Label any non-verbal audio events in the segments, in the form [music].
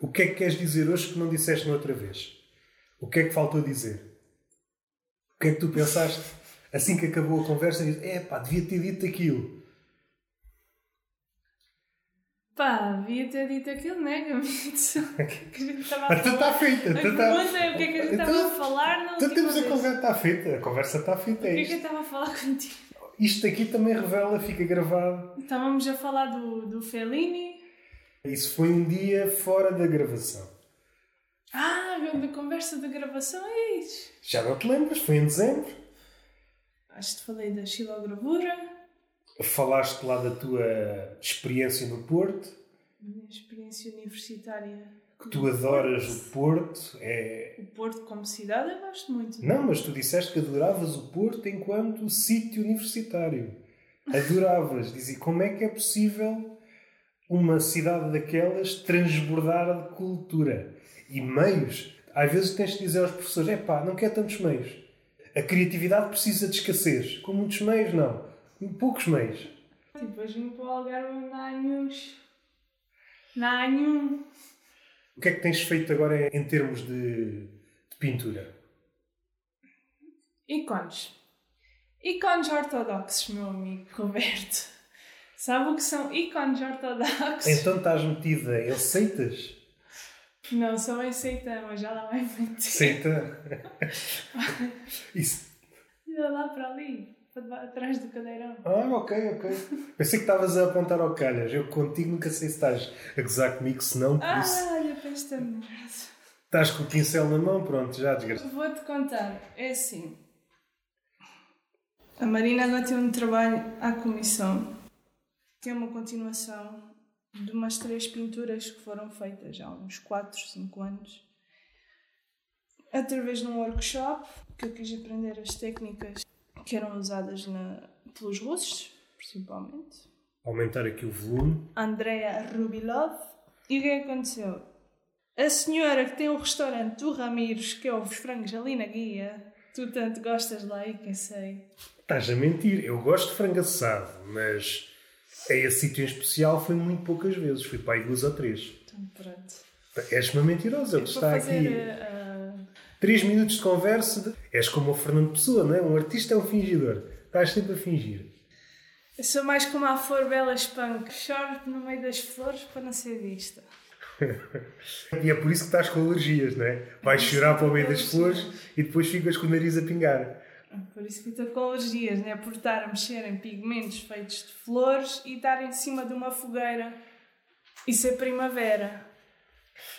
O que é que queres dizer hoje que não disseste na outra vez? O que é que faltou dizer? O que é que tu pensaste assim que acabou a conversa é pá, devia ter dito aquilo. Pá, devia ter dito aquilo, né, que a [laughs] gente estava a Então falar. está feita. A então tá- pergunta é o que é que a gente Então- estava a falar na Então temos a vez. conversa está feita. A conversa está feita. O É que é que eu estava a falar contigo? isto aqui também revela, fica gravado. Estávamos a falar do, do Fellini. Isso foi um dia fora da gravação. Ah, da conversa da gravação é isso. Já não te lembras? Foi em dezembro. Acho que te falei da xilogravura, Falaste lá da tua experiência no Porto. minha experiência universitária. Que tu adoras o Porto. É... O Porto como cidade eu gosto muito. Não, mas tu disseste que adoravas o Porto enquanto sítio universitário. Adoravas. Dizia, como é que é possível uma cidade daquelas transbordar de cultura e meios? Às vezes tens de dizer aos professores, é pá, não quer tantos meios. A criatividade precisa de escassez. Com muitos meios, não. Com poucos meios. Tipo, a gente para o Algarve não há nenhum. Não há nenhum. O que é que tens feito agora em termos de, de pintura? Ícones. Ícones ortodoxos, meu amigo Roberto. Sabe o que são ícones ortodoxos? Então estás metida em seitas? Não, sou em seita, mas já lá vai muito. Seita? [laughs] Isso. Olha lá para ali, atrás do cadeirão. Ah, ok, ok. Pensei que estavas a apontar ao calhas. Eu contigo nunca sei se estás a gozar comigo, se não, por isso. Ah, olha para esta merda. Estás com o pincel na mão, pronto, já desgraçado. Vou-te contar. É assim. A Marina agora tem um trabalho à comissão, que é uma continuação de umas três pinturas que foram feitas há uns 4, 5 anos. Através de um workshop que eu quis aprender as técnicas que eram usadas na, pelos russos, principalmente. Aumentar aqui o volume. Andrea Rubilov. E o que é aconteceu? A senhora que tem o restaurante do Ramires, que é os frangos ali na guia, tu tanto gostas lá e quem sei. Estás a mentir. Eu gosto de frango assado, mas a esse sítio em especial foi muito poucas vezes. Fui para aí duas ou três. Então pronto. És uma mentirosa, que está aqui. uh, uh, Três minutos de conversa. de- És como o Fernando Pessoa, não é? Um artista é um fingidor. Estás sempre a fingir. eu sou mais como a flor bela espanca. Choro no meio das flores para não ser vista. [laughs] E é por isso que estás com alergias, não é? Vais chorar para o meio das flores e depois ficas com o nariz a pingar. Por isso que estou com alergias, né? Por estar a mexer em pigmentos feitos de flores e estar em cima de uma fogueira e ser primavera.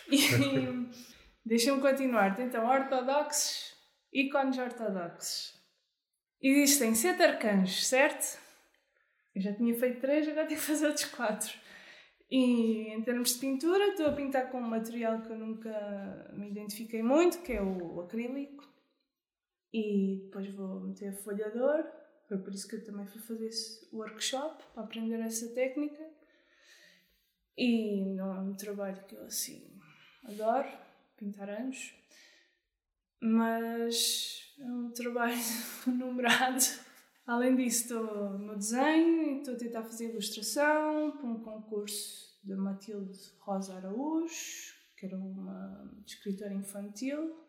E [laughs] deixa-me continuar. Então, ortodoxos, ícones ortodoxos. Existem sete arcanos, certo? Eu já tinha feito três, agora tenho que fazer outros quatro. E em termos de pintura, estou a pintar com um material que eu nunca me identifiquei muito, que é o acrílico e depois vou meter folhador. Foi por isso que eu também fui fazer esse workshop para aprender essa técnica. E não é um trabalho que eu assim adoro, pintar anos, mas é um trabalho [laughs] numerado. Além disso, estou no desenho, estou a tentar fazer ilustração para um concurso da Matilde Rosa Araújo, que era uma escritora infantil.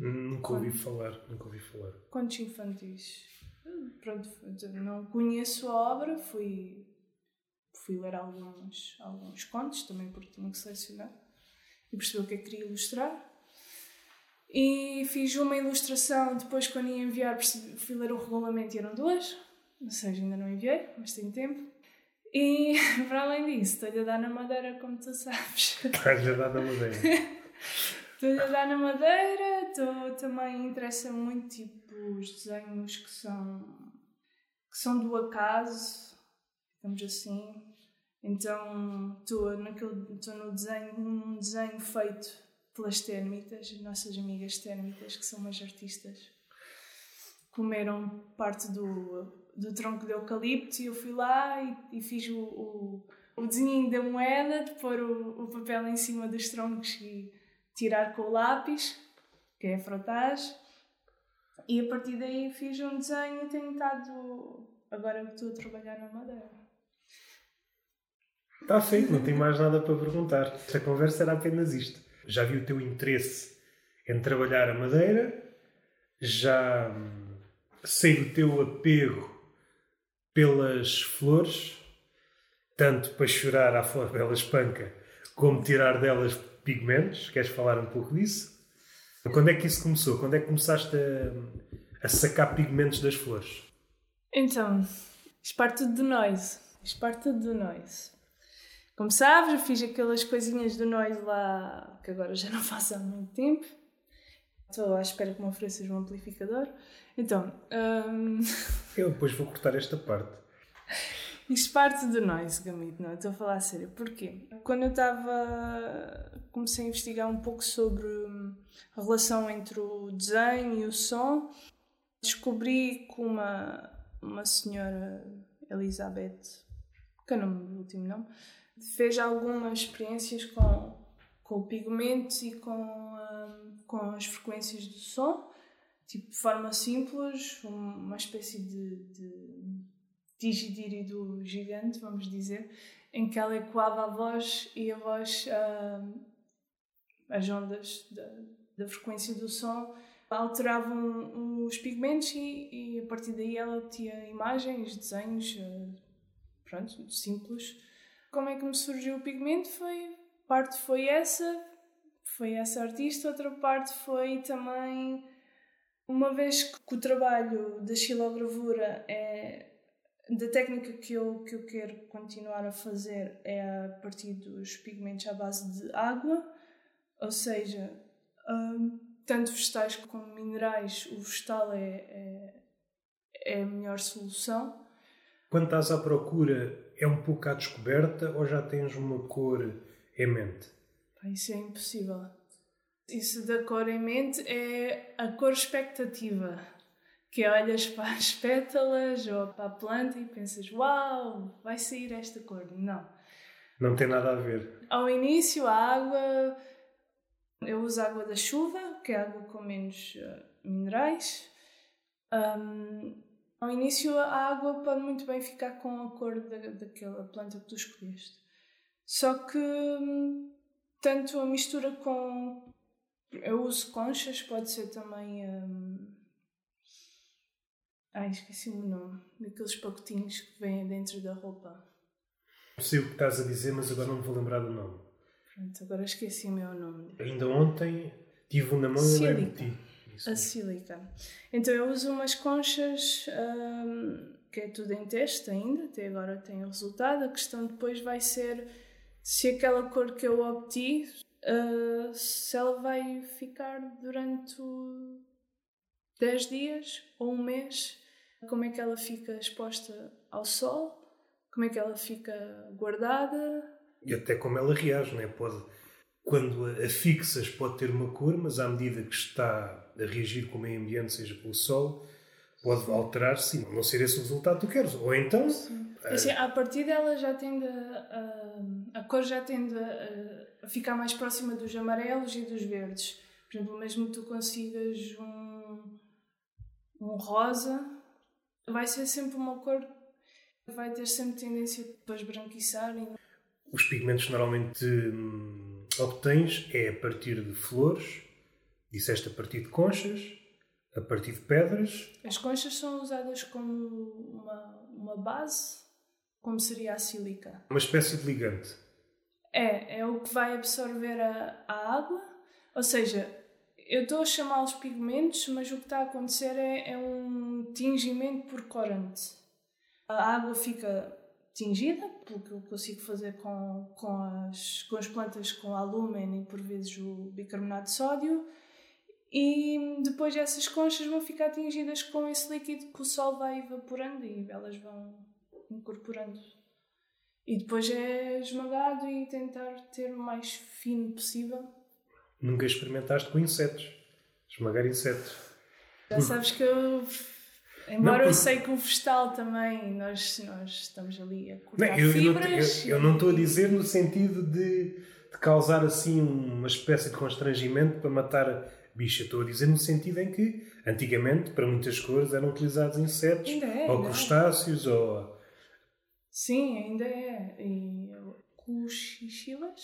Nunca ouvi falar, nunca ouvi falar. Contos infantis. Pronto, não conheço a obra, fui, fui ler alguns, alguns contos também porque tinha que selecionar e perceber o que é que queria ilustrar. E fiz uma ilustração, depois quando ia enviar percebi- fui ler o regulamento e eram duas, ou seja, ainda não enviei, mas tenho tempo. E [laughs] para além disso, estou-lhe a dar na madeira, como tu sabes. Estás-lhe a dar na madeira. [laughs] Estou a dar na madeira, estou, também interessa muito tipo os desenhos que são que são do acaso, digamos assim. Então estou naquele estou no desenho, num desenho feito pelas térmitas, as nossas amigas térmitas, que são umas artistas, comeram parte do, do tronco de eucalipto e eu fui lá e, e fiz o, o, o desenho da moeda, de pôr o, o papel em cima dos troncos e tirar com o lápis, que é a frotagem. E a partir daí fiz um desenho e tenho estado. Agora estou a trabalhar na madeira. Está feito, não tenho mais nada para perguntar. Esta conversa era apenas isto. Já vi o teu interesse em trabalhar a madeira, já hum, sei do teu apego pelas flores, tanto para chorar à flor [laughs] bela espanca, como tirar delas pigmentos. Queres falar um pouco disso? Quando é que isso começou? Quando é que começaste a, a sacar pigmentos das flores? Então, isto parte tudo de nós. Isto parte tudo de nós. Como sabes, eu fiz aquelas coisinhas do nós lá que agora já não [laughs] faço há muito tempo. Estou à espera que me ofereças um amplificador. Então. hum, Eu depois vou cortar esta parte. Isto parte de nós, Gamito, não, estou a falar a sério. Porquê? Quando eu estava. comecei a investigar um pouco sobre hum, a relação entre o desenho e o som, descobri que uma, uma senhora, Elizabeth, que é o nome último nome, fez algumas experiências com, com o pigmento e com, hum, com as frequências do som, tipo de forma simples, uma espécie de, de digidírido gigante, vamos dizer, em que ela ecoava a voz e a voz, hum, as ondas da, da frequência do som, alteravam os pigmentos e, e a partir daí ela tinha imagens, desenhos, eh, pronto, simples. Como é que me surgiu o pigmento? Foi, parte foi essa, foi essa artista, outra parte foi também, uma vez que o trabalho da xilogravura é da técnica que eu, que eu quero continuar a fazer é a partir dos pigmentos à base de água, ou seja, hum, tanto vegetais como minerais, o vegetal é, é, é a melhor solução. Quando estás à procura, é um pouco à descoberta ou já tens uma cor em mente? Isso é impossível. Isso da cor em mente é a cor expectativa. Que olhas para as pétalas ou para a planta e pensas, uau, vai sair esta cor. Não. Não tem nada a ver. Ao início, a água, eu uso água da chuva, que é água com menos eh, minerais. Ahm, ao início, a água pode muito bem ficar com a cor da, daquela planta que tu escolheste. Só que, hum, tanto a mistura com. Eu uso conchas, pode ser também. hum, Ai, esqueci-me o nome. Daqueles pacotinhos que vêm dentro da roupa. Sei o que estás a dizer, mas agora não me vou lembrar do nome. Pronto, agora esqueci-me o nome. Ainda ontem tive um na mão e lembro-te. Isso. A sílica. Então eu uso umas conchas hum, que é tudo em teste ainda, até agora tem o resultado. A questão depois vai ser se aquela cor que eu obti, uh, se ela vai ficar durante o 10 dias ou um mês, como é que ela fica exposta ao sol, como é que ela fica guardada. E até como ela reage, não é? Pode, quando a a fixas pode ter uma cor, mas à medida que está a reagir com o meio ambiente, seja pelo sol, pode alterar-se e não ser esse o resultado que tu queres. Ou então, Assim, a partir dela já tende a, a, a cor já tende a, a ficar mais próxima dos amarelos e dos verdes. Por exemplo, mesmo que tu consigas um, um rosa, vai ser sempre uma cor que vai ter sempre tendência para esbranquiçar. Os pigmentos que normalmente hum, obtens é a partir de flores, disseste a partir de conchas, a partir de pedras, As conchas são usadas como uma, uma base, como seria a sílica. uma espécie de ligante. É, é o que vai absorver a, a água. Ou seja, eu estou a chamá-los pigmentos, mas o que está a acontecer é, é um tingimento por corante. A água fica tingida, pelo que eu consigo fazer com, com, as, com as plantas com alúmen e por vezes o bicarbonato de sódio. E depois essas conchas vão ficar tingidas com esse líquido que o sol vai evaporando e elas vão incorporando. E depois é esmagado e tentar ter o mais fino possível. Nunca experimentaste com insetos. Esmagar insetos. Já sabes que eu, embora Não, eu sei que o vegetal também, nós, nós estamos ali a Não, cortar eu, eu não, fibras. eu- eu não estou a dizer no sentido de, de causar assim uma espécie de constrangimento para matar a bicha. Estou a dizer no sentido em que, antigamente, para muitas cores, eram utilizados insetos, é, ou é. crustáceos, ou... Sim, ainda é. E eu os chichilas.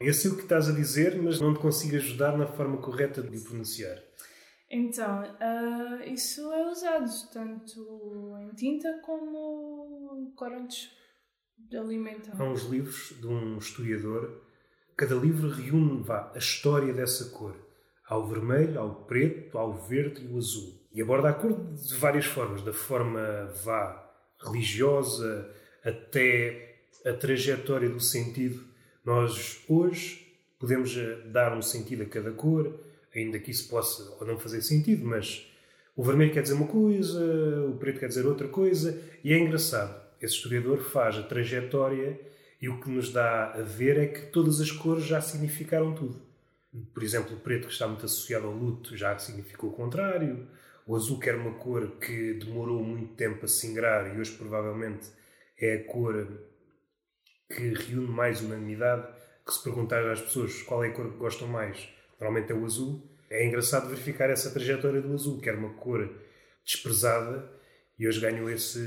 Eu sei o que estás a dizer, mas não te consigo ajudar na forma correta de o pronunciar. Então, uh, isso é usado tanto em tinta como corantes de alimento. Há uns livros de um historiador. Cada livro reúne vá, a história dessa cor. Há o vermelho, há o preto, há o verde e o azul. E aborda a cor de várias formas. Da forma vá religiosa até a trajetória do sentido. Nós hoje podemos eh, dar um sentido a cada cor, ainda que isso possa ou não fazer sentido, mas o vermelho quer dizer uma coisa, o preto quer dizer outra coisa, e é engraçado. Esse historiador faz a trajetória e o que nos dá a ver é que todas as cores já significaram tudo. Por exemplo, o preto, que está muito associado ao luto, já significou o contrário. O azul, que era uma cor que demorou muito tempo a se ingrar e hoje provavelmente é a cor que reúne mais unanimidade. Que se perguntar às pessoas qual é a cor que gostam mais, normalmente é o azul. É engraçado verificar essa trajetória do azul, que era uma cor desprezada e hoje ganhou esse,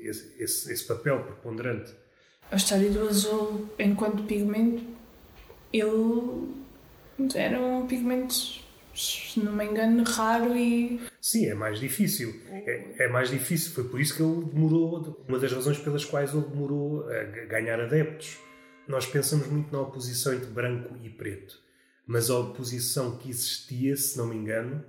esse, esse, esse papel preponderante. A história do azul, enquanto pigmento, ele era um pigmento, se não me engano, raro e. Sim, é mais difícil. É, é, mais difícil. Foi por isso que ele demorou. Uma das razões pelas quais ele demorou a ganhar adeptos. Nós pensamos muito na oposição entre branco e preto. Mas a oposição que existia, se não me engano,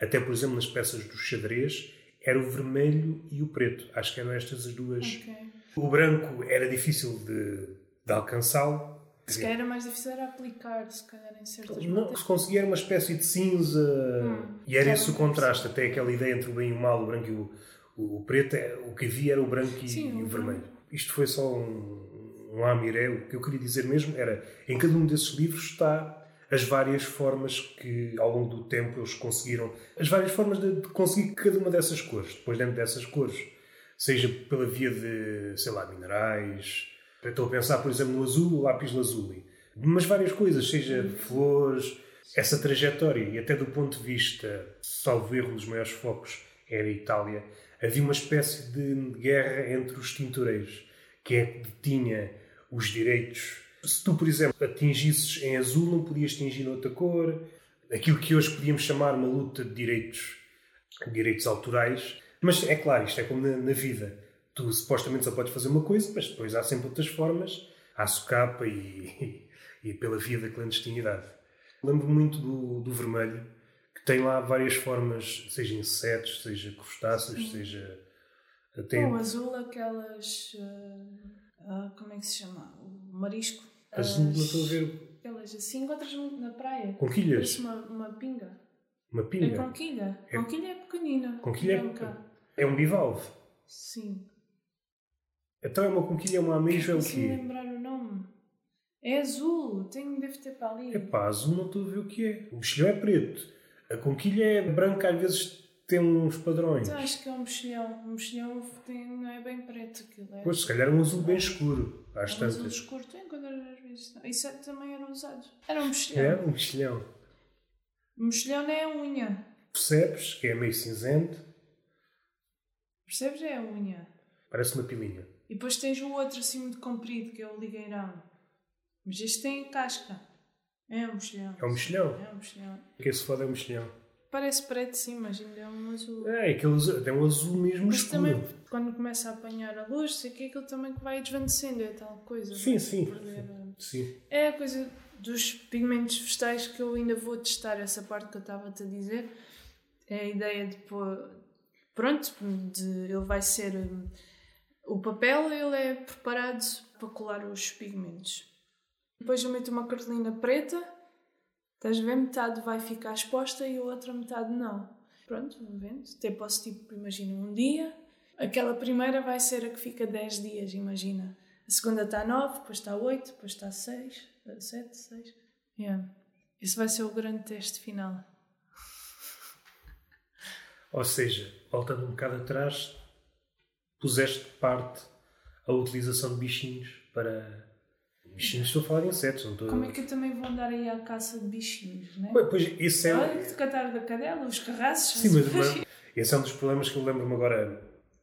até por exemplo nas peças do xadrez, era o vermelho e o preto. Acho que eram estas as duas. Okay. O branco era difícil de, de alcançá-lo. Se calhar era mais difícil era aplicar, se calhar em certas Não, se conseguia era uma espécie de cinza. Hum, e era esse o contraste, até aquela ideia entre o bem e o mal, o branco e o, o, preto, é, o que havia era o branco e, Sim, e o o vermelho. Isto foi só um, um amiré, o que eu queria dizer mesmo era, em cada um desses livros está as várias formas que ao longo do tempo eles conseguiram, as várias formas de, de conseguir cada uma dessas cores, depois dentro dessas cores, seja pela via de, sei lá, minerais, estou a pensar, por exemplo, no azul, o lápis lazuli, mas várias coisas, seja flores, essa trajetória, e até do ponto de vista, salvo erro, dos maiores focos era a Itália, havia uma espécie de guerra entre os tintureiros, que é que tinha os direitos se tu, por exemplo, atingisses em azul, não podias atingir noutra cor. Aquilo que hoje podíamos chamar uma luta de direitos, direitos autorais. Mas é claro, isto é como na, na vida. Tu supostamente só podes fazer uma coisa, mas depois há sempre outras formas. Há socapa e, e, e pela via da clandestinidade. Lembro muito do, do vermelho, que tem lá várias formas, seja insetos, seja crustáceos, Sim. seja. Tem... O azul, aquelas. Uh, como é que se chama? O marisco. As, não estou a ver. Aquelas assim encontras muito na praia. Conquilhas? Parece uma, uma pinga. Uma pinga? É conquilha. É... Conquilha é pequenina. Conquilha é, é um bivalve? Sim. Então é uma conquilha, é uma ameixa, é o quê? Não lembrar o nome. É azul. Tem, deve ter para ali. É pá, azul não estou a ver o que é. O mexilhão é preto. A conquilha é branca, às vezes tem uns padrões. Então, acho que é um mexilhão. O mexilhão tem, não é bem preto. Aquilo é... Pois, se calhar é um azul bem escuro. Às é um tantas. azul escuro. Tu encontras às vezes. Isso é- também era usado. Era um mexilhão. É um mexilhão. O mexilhão não é a unha. Percebes que é meio cinzento? Percebes? É a unha. Parece uma pilinha. E depois tens o outro assim muito comprido, que é o ligueirão. Mas este tem casca. É um mexilhão. É um mexilhão? É um mexilhão. Que esse foda é um mexilhão. Parece preto sim, mas ainda é um azul. É, aquele azul, tem um azul mesmo Mas escuro. também, quando começa a apanhar a luz, sei que é aquilo também que vai desvanecendo, é tal coisa. Sim, vai sim. perder a- Sim. É a coisa dos pigmentos vegetais que eu ainda vou testar, essa parte que eu estava-te a dizer. É a ideia de pôr. Pronto, de, ele vai ser. O papel ele é preparado para colar os pigmentos. Depois eu meto uma cartolina preta, estás a ver? Metade vai ficar exposta e a outra metade não. Pronto, vendo. Até posso, tipo, imagina um dia. Aquela primeira vai ser a que fica 10 dias, imagina. A segunda está 9, depois está 8, depois está 6, 7, 6. Yeah. Esse vai ser o grande teste final. Ou seja, voltando um bocado atrás, puseste de parte a utilização de bichinhos para. Bichinhos, estou a falar de insetos, não estou Como é que eu também vou andar aí à caça de bichinhos, né? Pois, Pois, esse é. Olha, de catar da cadela, os carraços. Sim, mas, [laughs] mas esse é um dos problemas que eu lembro-me agora,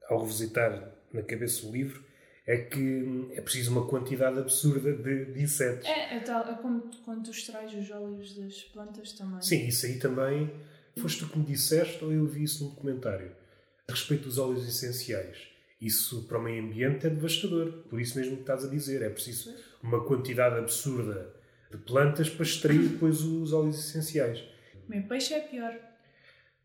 ao revisitar na cabeça o livro, é que é preciso uma quantidade absurda de, de insetos. É, é tal, é como quando tu extrais os óleos das plantas também. Sim, isso aí também. Foste tu que me disseste ou eu vi isso num documentário a respeito dos óleos essenciais. Isso para o meio ambiente é devastador. Por isso mesmo que estás a dizer. É preciso uma quantidade absurda de plantas para extrair depois os óleos essenciais. Meu peixe é pior.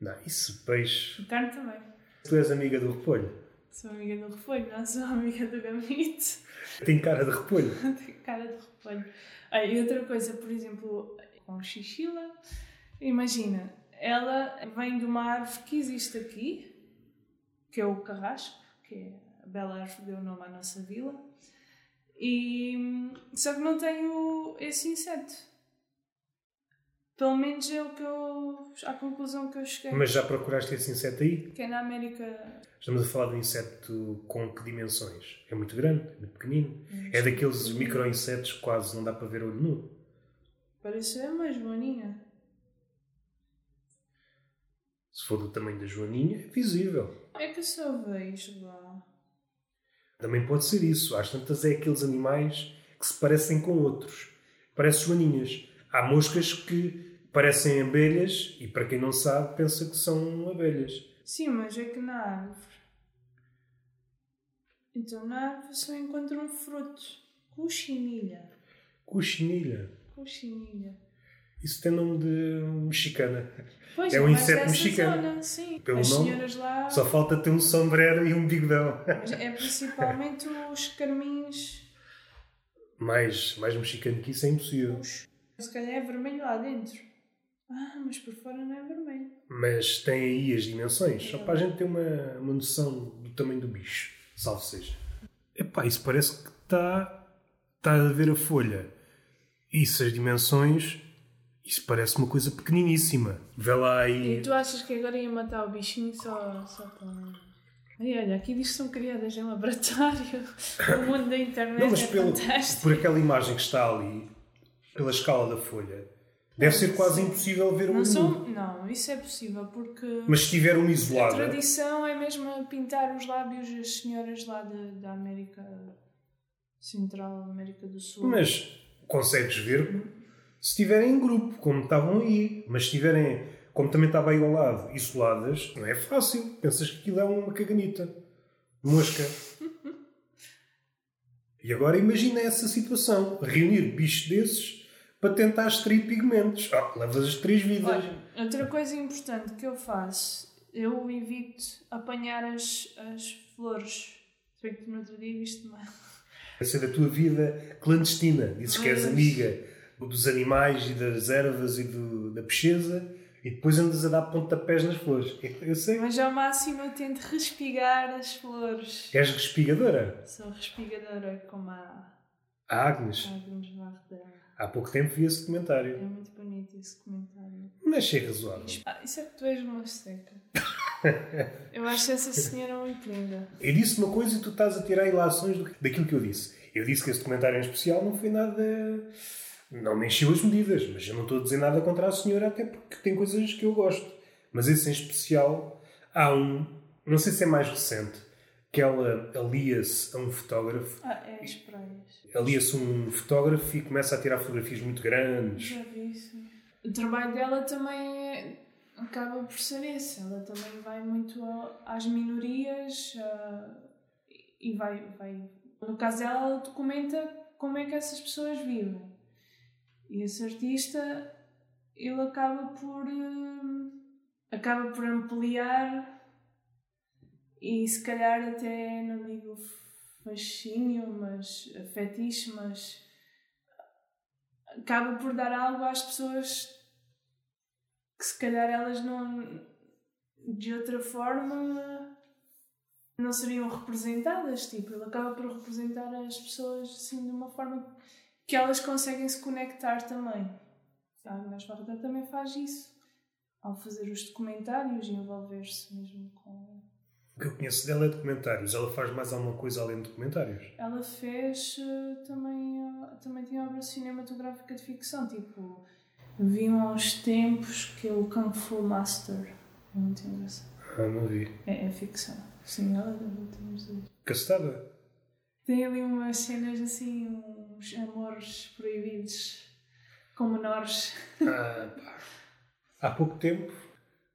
Não, isso peixe. A carne também. Tu és amiga do repolho. Sou amiga do repolho, não sou amiga do gamito. Tem cara de repolho. [laughs] Tem cara de repolho. Ah, e outra coisa, por exemplo, com xixila, imagina, ela vem de uma árvore que existe aqui, que é o carrasco, que é a bela que deu o nome à nossa vila, e só que não tem o, esse inseto. Pelo menos é o que eu. a conclusão que eu cheguei. Mas já procuraste esse inseto aí? Que é na América. Estamos a falar de um inseto com que dimensões? É muito grande, é muito pequenino. É daqueles micro-insetos que quase não dá para ver olho nu. Parece uma joaninha. Se for do tamanho da joaninha, é visível. É que eu só vejo lá. Também pode ser isso. Às tantas é aqueles animais que se parecem com outros. Parecem joaninhas. Há moscas que parecem abelhas e, para quem não sabe, pensa que são abelhas. Sim, mas é que na árvore. Então na árvore só encontro um fruto. Cochinilha. Cochinilha. Cochinilha. Isso tem nome de mexicana. Pois, É um mais inseto mexicano. Zona, sim. Pelo As nome, senhoras lá. Só falta ter um sombrero e um bigodão. É principalmente os carmins. Mais, mais mexicano que isso é impossível. Os... Se calhar é vermelho lá dentro. Ah, mas por fora não é vermelho. Mas tem aí as dimensões, só para a gente ter uma, uma noção do tamanho do bicho, salvo seja. Epá, isso parece que está está a ver a folha. Isso, as dimensões, isso parece uma coisa pequeniníssima. Vê lá E aí. tu achas que agora ia matar o bichinho só, só para. Ai, olha, aqui diz que são criadas em laboratório. [laughs] O mundo da internet Não, mas é pelo, fantástico. por aquela imagem que está ali, pela escala da folha, deve ser quase impossível ver um Não, são, não, isso é possível porque Mas se tiver uma a isolada, tradição é mesmo pintar os lábios das senhoras lá de, da América Central, América do Sul. Mas consegues ver se estiverem em grupo, como estavam aí. Mas se estiverem, como também estava aí ao lado, isoladas, não é fácil. Pensas que aquilo é uma caganita. Mosca. E agora imagina essa situação. Reunir bichos desses para tentar extrair pigmentos. Ah, levas as três vidas. Olha, outra coisa importante que eu faço, eu evito apanhar as, as flores. Se bem que no outro dia viste uma. Essa é da tua vida clandestina. Dizes que és Mas- amiga dos animais e das ervas e do- da peixeza e depois andas a dar pontapés nas flores. Eu sei. Mas ao máximo eu tento respigar as flores. És respigadora. Sou respigadora como a A Agnes. Agnes Varda. Há pouco tempo vi esse É documentário. muito bonito esse comentário. Mas é razoável. Ah, isso é que tu és uma seca. [laughs] eu acho essa senhora muito linda. Eu disse uma coisa e tu estás a tirar ilações do- daquilo que eu disse. Eu disse que esse documentário em especial não foi nada. Não me encheu as medidas, mas eu não estou a dizer nada contra a senhora, até porque tem coisas que eu gosto. Mas esse em especial, há um. Não sei se é mais recente, que ela alia-se a um fotógrafo. Ah, é praias. Alia-se a um fotógrafo e começa a tirar fotografias muito grandes. Já vi isso. O trabalho dela também é- acaba por ser esse. Ela também vai muito a- às minorias ah, e vai, vai. No caso dela, ela documenta como é que essas pessoas vivem. E esse artista, ele acaba por. hum, acaba por ampliar e se calhar até não digo fascínio, mas fetiche, mas acaba por dar algo às pessoas que se calhar elas não de outra forma não seriam representadas tipo ele acaba por representar as pessoas assim de uma forma que elas conseguem se conectar também a Agnes Varda também faz isso ao fazer os documentários e envolver-se mesmo com O que eu conheço dela é documentários. Ela faz mais alguma coisa além de documentários. Ela fez eh, também, eh, também tinha obra cinematográfica de ficção, tipo, vi há uns tempos que é o Kung Fu Master. É muito engraçado. Ah, não vi. É, é ficção. Sim, ela deve ter. Castada? Tem ali umas cenas assim, uns amores proibidos com menores. Ah, pá. Há pouco tempo,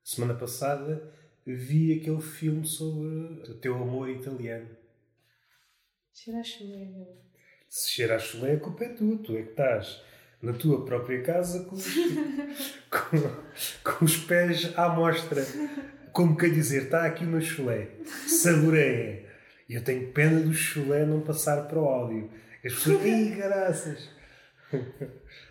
semana passada, vi aquele filme sobre o teu amor italiano. Cheira a chulé, meu. Se cheira a chulé, a culpa é tua. Tu é que estás na tua própria casa com os, [laughs] com, com os pés à mostra. Como quer dizer, está aqui uma chulé. Saboreia. E eu tenho pena do chulé não passar para o áudio. As pessoas, ai, graças. [laughs]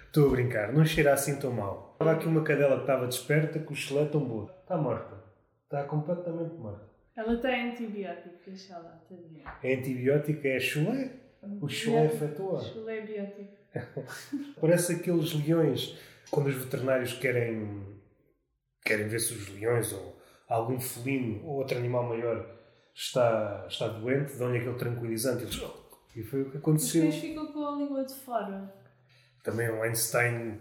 Estou a brincar, não cheira assim tão mal. Estava aqui uma cadela que estava desperta com o chulé tão boa. Está morta. Está completamente morta. Ela tem antibiótico, deixa lá, tadinha. É antibiótico, é chulé. O chulé afetou-a. Chulé biótico. [laughs] Parece aqueles leões, quando os veterinários querem, querem ver se os leões ou algum felino ou outro animal maior está, está doente, dão-lhe aquele tranquilizante. Eles, "Oh", e foi o que Os aconteceu. cães ficam com a língua de fora. Também o Einstein,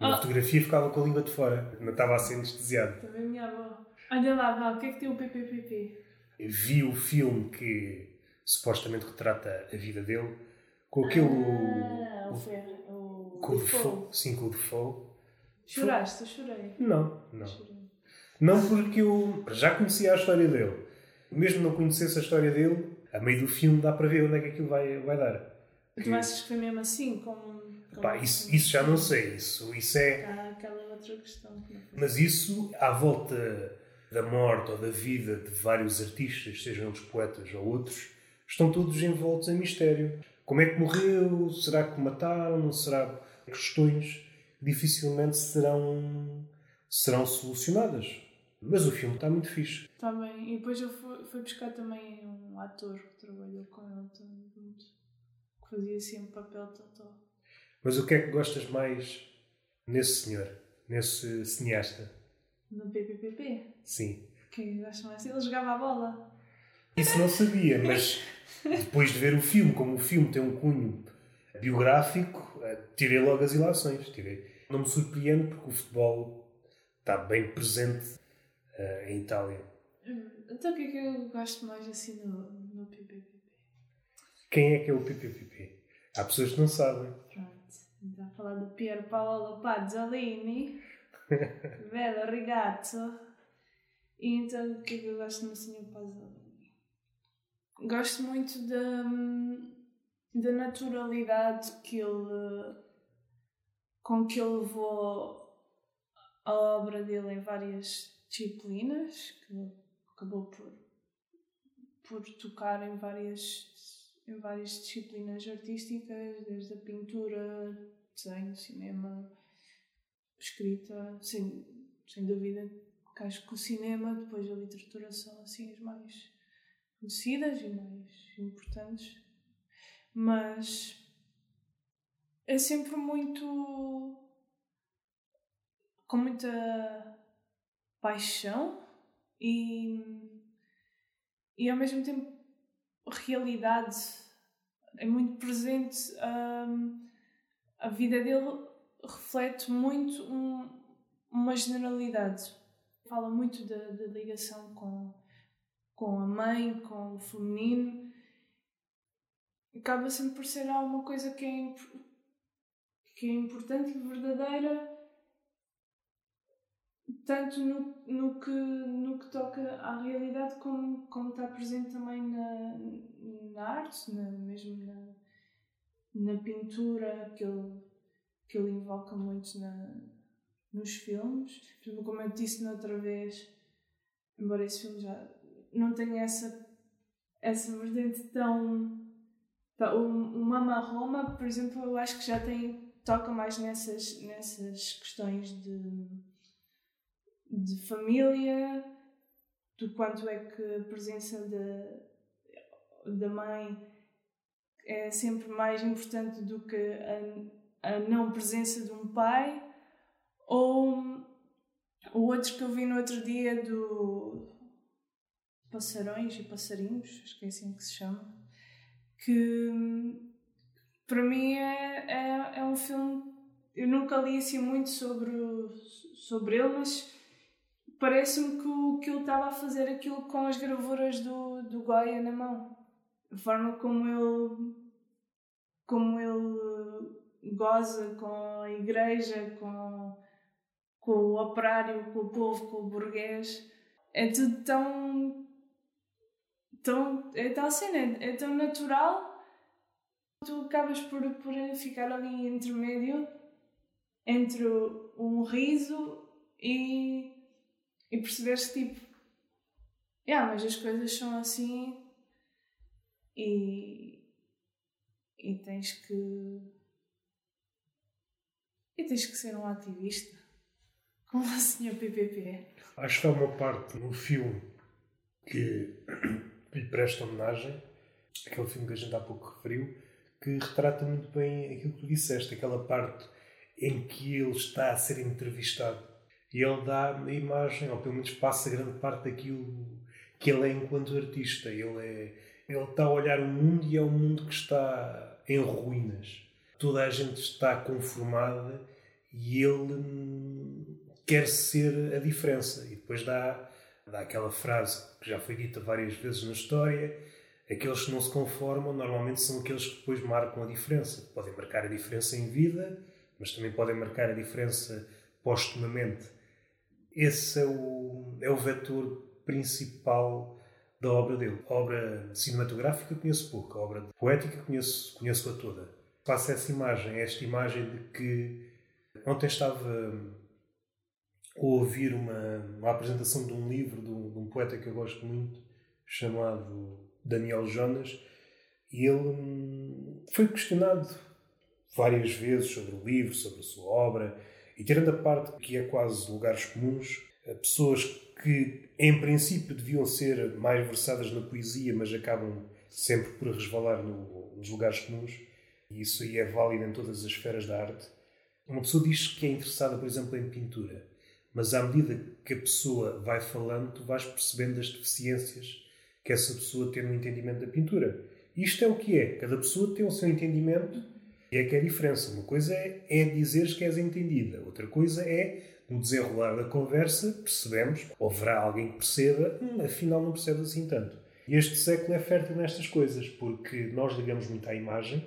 na Ah. fotografia, ficava com a língua de fora. Não estava a ser anestesiado. Também a minha avó. Olha lá, vá, o que é que tem o PPPP? Vi o filme que supostamente retrata a vida dele com aquele. Ah, o ferro. O, com o o fogo. Defoe. Sim, com o Defoe. Choraste, eu chorei. Não, não. Chorei. Não porque eu já conhecia a história dele. Mesmo não conhecesse a história dele, a meio do filme dá para ver onde é que aquilo vai, vai dar. Tu achas que foi mesmo assim? Como, como Pá, isso, isso já não sei. Isso, isso é. Há aquela outra questão que. Mas isso, à volta da morte ou da vida de vários artistas, sejam eles poetas ou outros, estão todos envoltos em mistério. Como é que morreu? Será que o mataram? Será? Questões dificilmente serão, serão solucionadas. Mas o filme está muito fixe. Está bem. E depois eu fui, fui buscar também um ator que trabalhou com ele também muito. Que fazia sempre papel totó. Mas o que é que gostas mais nesse senhor, nesse cineasta? No PPPP. Sim. Que gosta mais. Ele jogava a bola. Isso não sabia, mas depois de ver o filme, como o filme tem um cunho biográfico, eh, tirei logo as ilações. Tirei. Não me surpreende porque o futebol está bem presente eh, em Itália. Então o que é que eu gosto mais assim no, no PPPP? Quem é que é o PPPP? Há pessoas que não sabem. Pronto. Está a falar do Pier Paolo Pazzolini. [laughs] Bello ragazzo. E então o que é que eu gosto no Sr. Pazzolini? Gosto muito da, da naturalidade que ele, com que ele levou a obra dele em várias disciplinas, que acabou por, por tocar em várias, em várias disciplinas artísticas, desde a pintura, desenho, cinema, escrita, sem, sem dúvida que acho que o cinema, depois a literatura são assim as mais conhecidas e mais importantes, mas é sempre muito com muita paixão e, e ao mesmo tempo realidade é muito presente hum, a vida dele reflete muito um- uma generalidade. Fala muito da, da ligação com com a mãe, com o feminino, acaba sempre por ser alguma coisa que é, que é importante e verdadeira, tanto no, no, que, no que toca à realidade, como, como está presente também na, na arte, na, mesmo na, na pintura, que ele, que ele invoca muito na, nos filmes. Como eu disse na outra vez, embora esse filme já não tenha essa, essa vertente tão. tão- o Mama Roma, por exemplo, eu acho que já tem, toca mais nessas, nessas questões de, de família, do quanto é que a presença da, da mãe é sempre mais importante do que a, a não presença de um pai, ou, ou outros que eu vi no outro dia do Passarões e Passarinhos, acho que é assim que se chama, que para mim é, é, é um filme. Eu nunca li assim muito sobre, o- sobre ele, mas parece-me que, que ele estava a fazer aquilo com as gravuras do, do Goya na mão. a forma como ele como ele goza com a igreja, com, com o operário, com o povo, com o burguês, é tudo tão. tão é tal cena, é, tão natural. Tu acabas por, por ficar ali intermédio entre um riso e, e perceberes tipo, yeah, mas as coisas são assim e, e tens que. E tens que ser um ativista. [laughs] Como o senhor PPP. Acho que há uma parte no filme que [clears throat] lhe presta homenagem, aquele filme que a gente há pouco referiu, que retrata muito bem aquilo que tu disseste, aquela parte em que ele está a ser entrevistado e ele dá a imagem, ou pelo menos passa grande parte daquilo que ele é enquanto artista. Ele, é, ele está a olhar o mundo e é um mundo que está em ruínas. Toda a gente está conformada e ele quer ser a diferença. E depois dá, dá aquela frase que já foi dita várias vezes na história: aqueles que não se conformam normalmente são aqueles que depois marcam a diferença. Podem marcar a diferença em vida, mas também podem marcar a diferença postumamente. Esse é o, é o vetor principal da obra dele. A obra cinematográfica conheço pouco, a obra poética conheço, conheço-a toda. Faço essa imagem, esta imagem de que ontem estava a ouvir uma, uma apresentação de um livro de um, de um poeta que eu gosto muito, chamado Daniel Jonas, e ele foi questionado várias vezes sobre o livro, sobre a sua obra, e tirando a parte que é quase lugares comuns, pessoas que em princípio deviam ser mais versadas na poesia, mas acabam sempre por resvalar no, nos lugares comuns, e isso aí é válido em todas as esferas da arte. Uma pessoa diz que é interessada, por exemplo, em pintura, mas à medida que a pessoa vai falando, tu vais percebendo as deficiências que essa pessoa tem no entendimento da pintura. Isto é o que é. Cada pessoa tem o seu entendimento é que é a diferença. Uma coisa é, é dizeres que és entendida, outra coisa é no desenrolar da conversa, percebemos, ou haverá alguém que perceba, hum, afinal não percebe assim tanto. E este século é fértil nestas coisas, porque nós ligamos muito à imagem,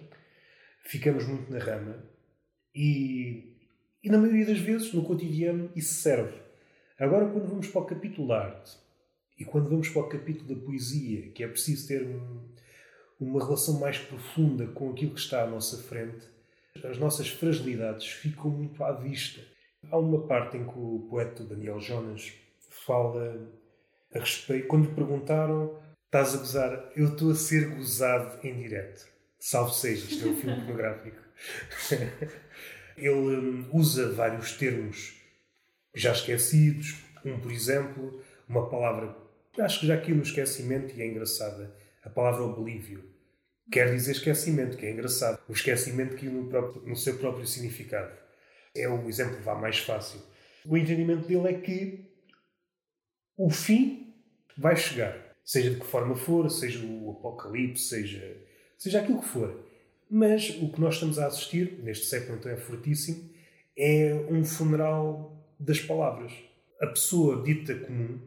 ficamos muito na rama e, e na maioria das vezes, no cotidiano, isso serve. Agora, quando vamos para o capítulo arte e quando vamos para o capítulo da poesia, que é preciso ter um, uma relação mais profunda com aquilo que está à nossa frente, as nossas fragilidades ficam muito à vista. Há uma parte em que o poeta Daniel Jonas fala a respeito. Quando lhe perguntaram, estás a gozar? Eu estou a ser gozado em direto. Salve seja, isto é um filme pornográfico. [laughs] Ele um, usa vários termos já esquecidos. Um, por exemplo, uma palavra, acho que já aqui no esquecimento e é engraçada, a palavra oblívio. Quer dizer esquecimento, que é engraçado. O esquecimento que no, próprio, no seu próprio significado é o exemplo vá mais fácil. O entendimento dele é que o fim vai chegar, seja de que forma for, seja o apocalipse, seja, seja aquilo que for. Mas o que nós estamos a assistir, neste século então é fortíssimo, é um funeral das palavras. A pessoa dita comum,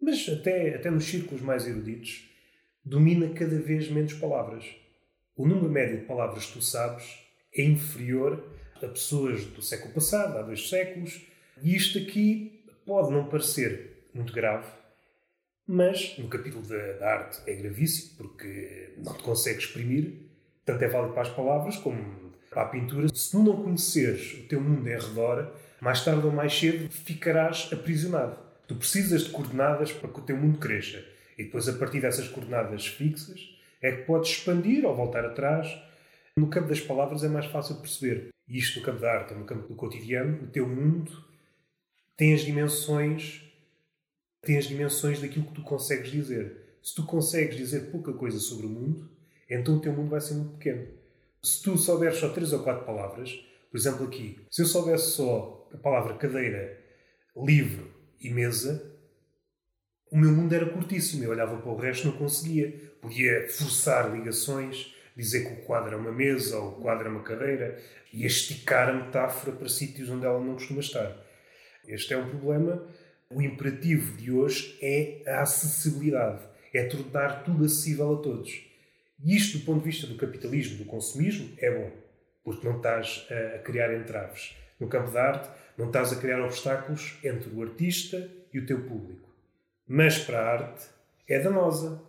mas até, até nos círculos mais eruditos, domina cada vez menos palavras. O número médio de palavras que tu sabes é inferior a pessoas do século passado, há dois séculos, e isto aqui pode não parecer muito grave, mas no capítulo da, da arte é gravíssimo porque não te consegue exprimir, tanto é válido para as palavras como para a pintura. Se tu não conheceres o teu mundo em redor, mais tarde ou mais cedo ficarás aprisionado. Tu precisas de coordenadas para que o teu mundo cresça. E depois, a partir dessas coordenadas fixas, é que podes expandir ou voltar atrás. No campo das palavras é mais fácil perceber isto no campo da arte, no campo do cotidiano, o teu mundo tem as dimensões tem as dimensões daquilo que tu consegues dizer. Se tu consegues dizer pouca coisa sobre o mundo, então o teu mundo vai ser muito pequeno. Se tu souberes só três ou quatro palavras, por exemplo aqui, se eu soubesse só a palavra cadeira, livro e mesa, o meu mundo era curtíssimo. Eu olhava para o resto não conseguia. Podia forçar ligações, dizer que o quadro é uma mesa ou o quadro é uma cadeira e esticar a metáfora para sítios onde ela não costuma estar. Este é um problema. O imperativo de hoje é a acessibilidade, é tornar tudo acessível a todos. E isto, do ponto de vista do capitalismo, do consumismo, é bom, porque não estás a criar entraves. No campo da arte, não estás a criar obstáculos entre o artista e o teu público. Mas para a arte é danosa,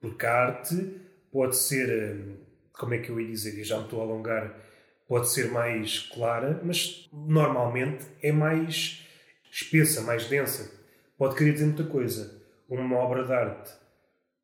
porque a arte pode ser, hum, como é que eu ia dizer, e já me estou a alongar, pode ser mais clara, mas normalmente é mais espessa, mais densa. Pode querer dizer muita coisa. Uma obra de arte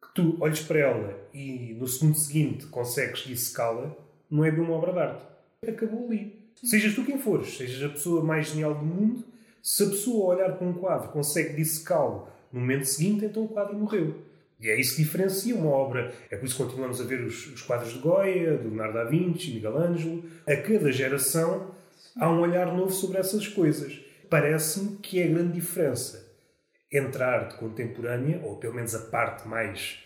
que tu olhes para ela e no segundo seguinte consegues dissecá-la, não é bem uma obra de arte. Acabou ali. Sejas tu quem fores, sejas a pessoa mais genial do mundo, se a pessoa olhar para um quadro consegue dissecá-lo no momento seguinte, então o quadro morreu. E é isso que diferencia uma obra. É por isso que continuamos a ver os, os quadros de Goya, do Leonardo da Vinci, Miguel Ângelo. A cada geração há um olhar novo sobre essas coisas. Parece-me que é a grande diferença entre a arte contemporânea, ou pelo menos a parte mais,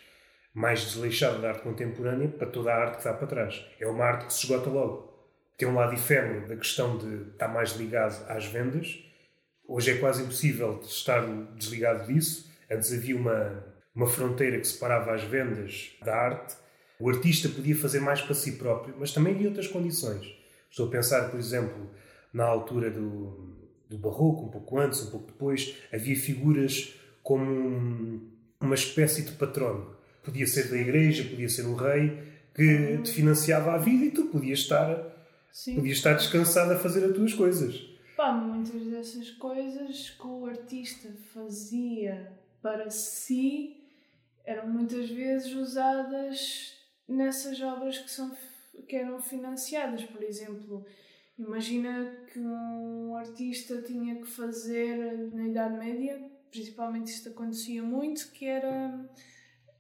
mais desleixada da arte contemporânea, para toda a arte que está para trás. É uma arte que se esgota logo. Tem um lado efêmero da questão de estar mais ligado às vendas. Hoje é quase impossível estar desligado disso. Antes havia uma, uma fronteira que separava as vendas da arte. O artista podia fazer mais para si próprio, mas também havia outras condições. Estou a pensar, por exemplo, na altura do, do Barroco, um pouco antes, um pouco depois, havia figuras como um, uma espécie de patrono. Podia ser da igreja, podia ser o rei, que te financiava a vida e tu podias estar, Sim. podias estar descansado a fazer as tuas coisas. Muitas dessas coisas que o artista fazia para si eram muitas vezes usadas nessas obras que, são, que eram financiadas. Por exemplo, imagina que um artista tinha que fazer na Idade Média, principalmente isto acontecia muito, que era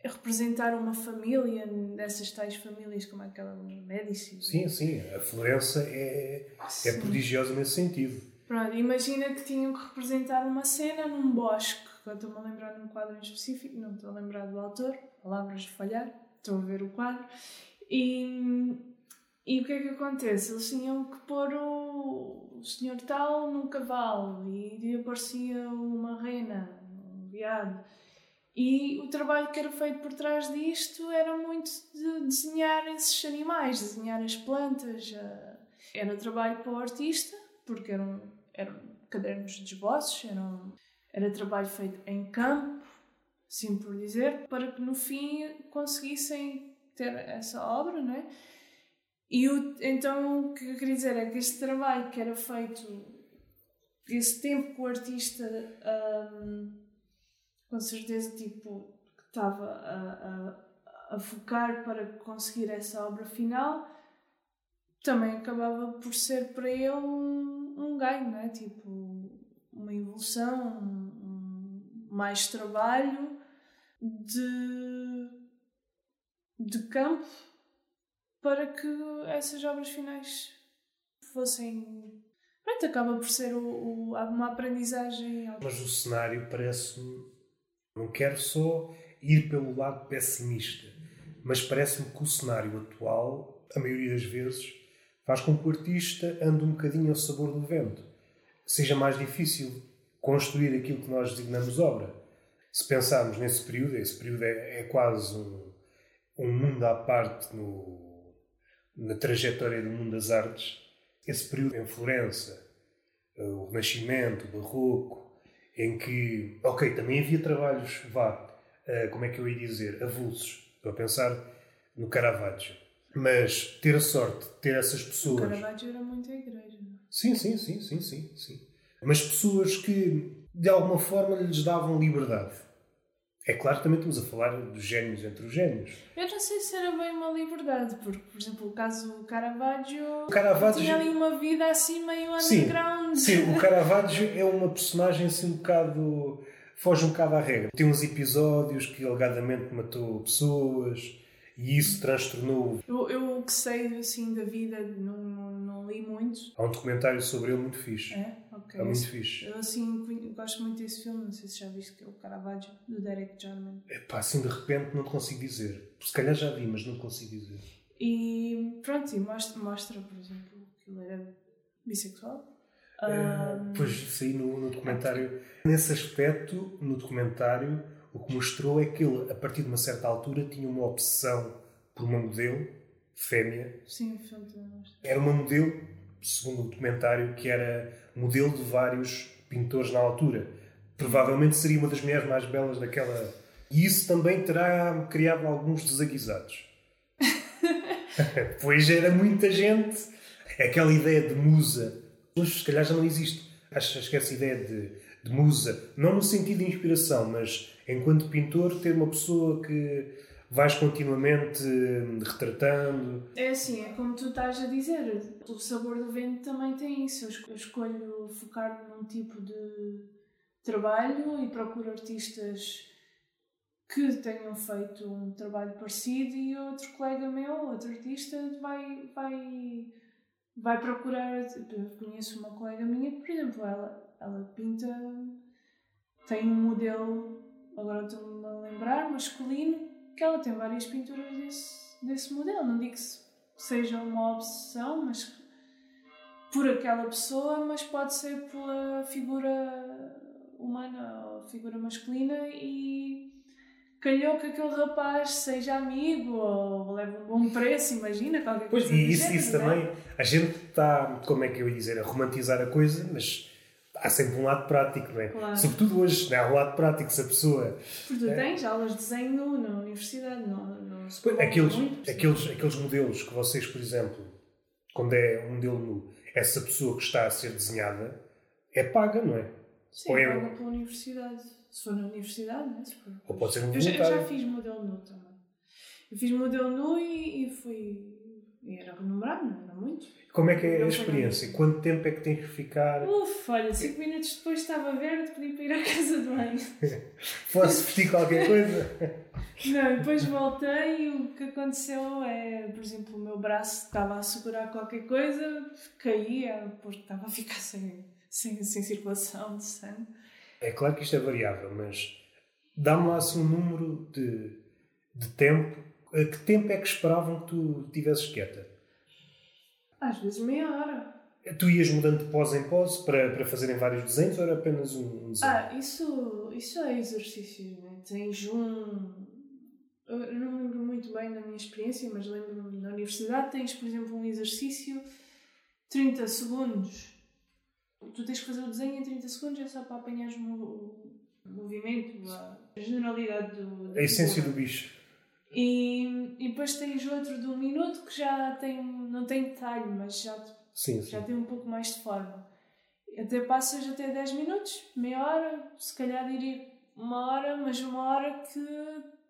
representar uma família, dessas tais famílias como aquela Médici. Sim, sim, a Florença é, é prodigiosa nesse sentido. Pronto, imagina que tinham que representar uma cena num bosque. Estou-me a lembrar de um quadro em específico, não estou a lembrar do autor, palavras de falhar, estou a ver o quadro. E, e o que é que acontece? Eles tinham que pôr o, o senhor tal num cavalo e aparecia uma rena, um veado. E o trabalho que era feito por trás disto era muito de desenhar esses animais, desenhar as plantas. Era trabalho para o artista, porque eram, eram cadernos de esboços, eram, era trabalho feito em campo, assim por dizer, para que no fim conseguissem ter essa obra, não é? E o, então o que eu queria dizer é que este trabalho que era feito, esse tempo que o artista. Um, com certeza tipo que estava a, a, a, focar para conseguir essa obra final também acabava por ser para ele um, um ganho, não é? Tipo, uma evolução, um, um, mais trabalho de, de campo para que essas obras finais fossem. Pronto, acaba por ser o, o, uma aprendizagem. Mas o cenário parece-me não quero só ir pelo lado pessimista, mas parece-me que o cenário atual, a maioria das vezes, faz com que o artista ande um bocadinho ao sabor do vento. Seja mais difícil construir aquilo que nós designamos obra. Se pensarmos nesse período, esse período é, é quase um, um mundo à parte no, na trajetória do mundo das artes. Esse período em Florença, o Renascimento, o Barroco, em que, ok, também havia trabalhos, vá, uh, como é que eu ia dizer, avulsos. Estou a pensar no Caravaggio. Mas ter a sorte de ter essas pessoas. O Caravaggio era muito a igreja. Sim, sim, sim, sim, sim, sim. Mas pessoas que de alguma forma lhes davam liberdade. É claro que também estamos a falar dos génios entre os génios. Eu não sei se era bem uma liberdade, porque, por exemplo, o caso do Caravaggio, o Caravaggio... tinha ali uma vida assim meio underground. Sim, sim, o [laughs] Caravaggio é uma personagem assim um bocado. foge um bocado à regra. Tem uns episódios que alegadamente matou pessoas e isso transtornou. Eu, eu o que sei assim da vida não, não, não, li muito. Há um documentário sobre ele muito fixe. É? Ok. É muito fixe. Eu assim gosto muito desse filme, não sei se já viste que é o Caravaggio, do Derek Jarman. É pá, assim de repente não consigo dizer. Se calhar já vi, mas não consigo dizer. E pronto, e mostra, mostra por exemplo, que ele era bissexual. Uh, um... Pois saí no, no documentário. Nesse aspecto, no documentário, o que mostrou é que ele, a partir de uma certa altura, tinha uma obsessão por uma modelo, fêmea. Sim, fantástico. Era uma modelo, segundo o documentário, que era modelo de vários pintores na altura. Provavelmente seria uma das mulheres mais belas daquela. E isso também terá criado alguns desaguisados. [laughs] pois era muita gente. Aquela ideia de musa. Hoje, se calhar, já não existe. Achas que essa ideia de, de musa, não no sentido de inspiração, mas enquanto pintor, ter uma pessoa que vais continuamente hum, retratando. É assim, é como tu estás a dizer, o sabor do vento também tem isso. Eu escolho focar num tipo de trabalho e procuro artistas que tenham feito um trabalho parecido e outro colega meu, outro artista, vai, vai, vai procurar. Eu conheço uma colega minha que, por exemplo, ela, ela pinta, tem um modelo, agora estou-me a lembrar, masculino, que ela tem várias pinturas desse, desse modelo. Não digo que seja uma obsessão, mas por aquela pessoa, mas pode ser pela figura humana ou figura masculina e calhou que aquele rapaz seja amigo ou leve um bom preço, imagina, qualquer pois, coisa. E isso, género, isso também, é? a gente está, como é que eu ia dizer, a romantizar a coisa, mas há sempre um lado prático, não é? Claro. Sobretudo hoje, não é? há um lado prático, se a pessoa. Porque tu é... tens aulas de desenho na universidade, não, não aqueles, muito, aqueles, aqueles modelos que vocês, por exemplo, quando é um modelo nu, essa pessoa que está a ser desenhada é paga, não é? Sim, Ou é paga pela universidade. Se for na universidade, não é? For... Ou pode ser um eu já, eu já fiz modelo nu também. Eu fiz modelo nu e, e fui. Era renombrado, não era muito. Como é que é a experiência? Quanto tempo é que tens que ficar? Uf, olha, 5 minutos depois estava verde, pedi para ir à casa de banho. [laughs] Posso vestir qualquer coisa? Não, depois voltei e o que aconteceu é, por exemplo, o meu braço estava a segurar qualquer coisa, caía porque estava a ficar sem, sem, sem circulação de sangue. É claro que isto é variável, mas dá-me lá assim um número de, de tempo. A que tempo é que esperavam que tu estivesses quieta? Às vezes meia hora. Tu ias mudando de pose em pose para, para fazerem vários desenhos ou era apenas um desenho? Ah, isso, isso é exercício, né? Tens um. Eu não me lembro muito bem da minha experiência, mas lembro-me na universidade tens, por exemplo, um exercício 30 segundos tu tens que fazer o desenho em 30 segundos, é só para apanhar o, movimento, a generalidade do. A essência do bicho. E, e depois tens outro de um minuto que já tem, não tem detalhe, mas já, sim, já sim. tem um pouco mais de forma. Até passas até 10 minutos, meia hora, se calhar diria uma hora, mas uma hora que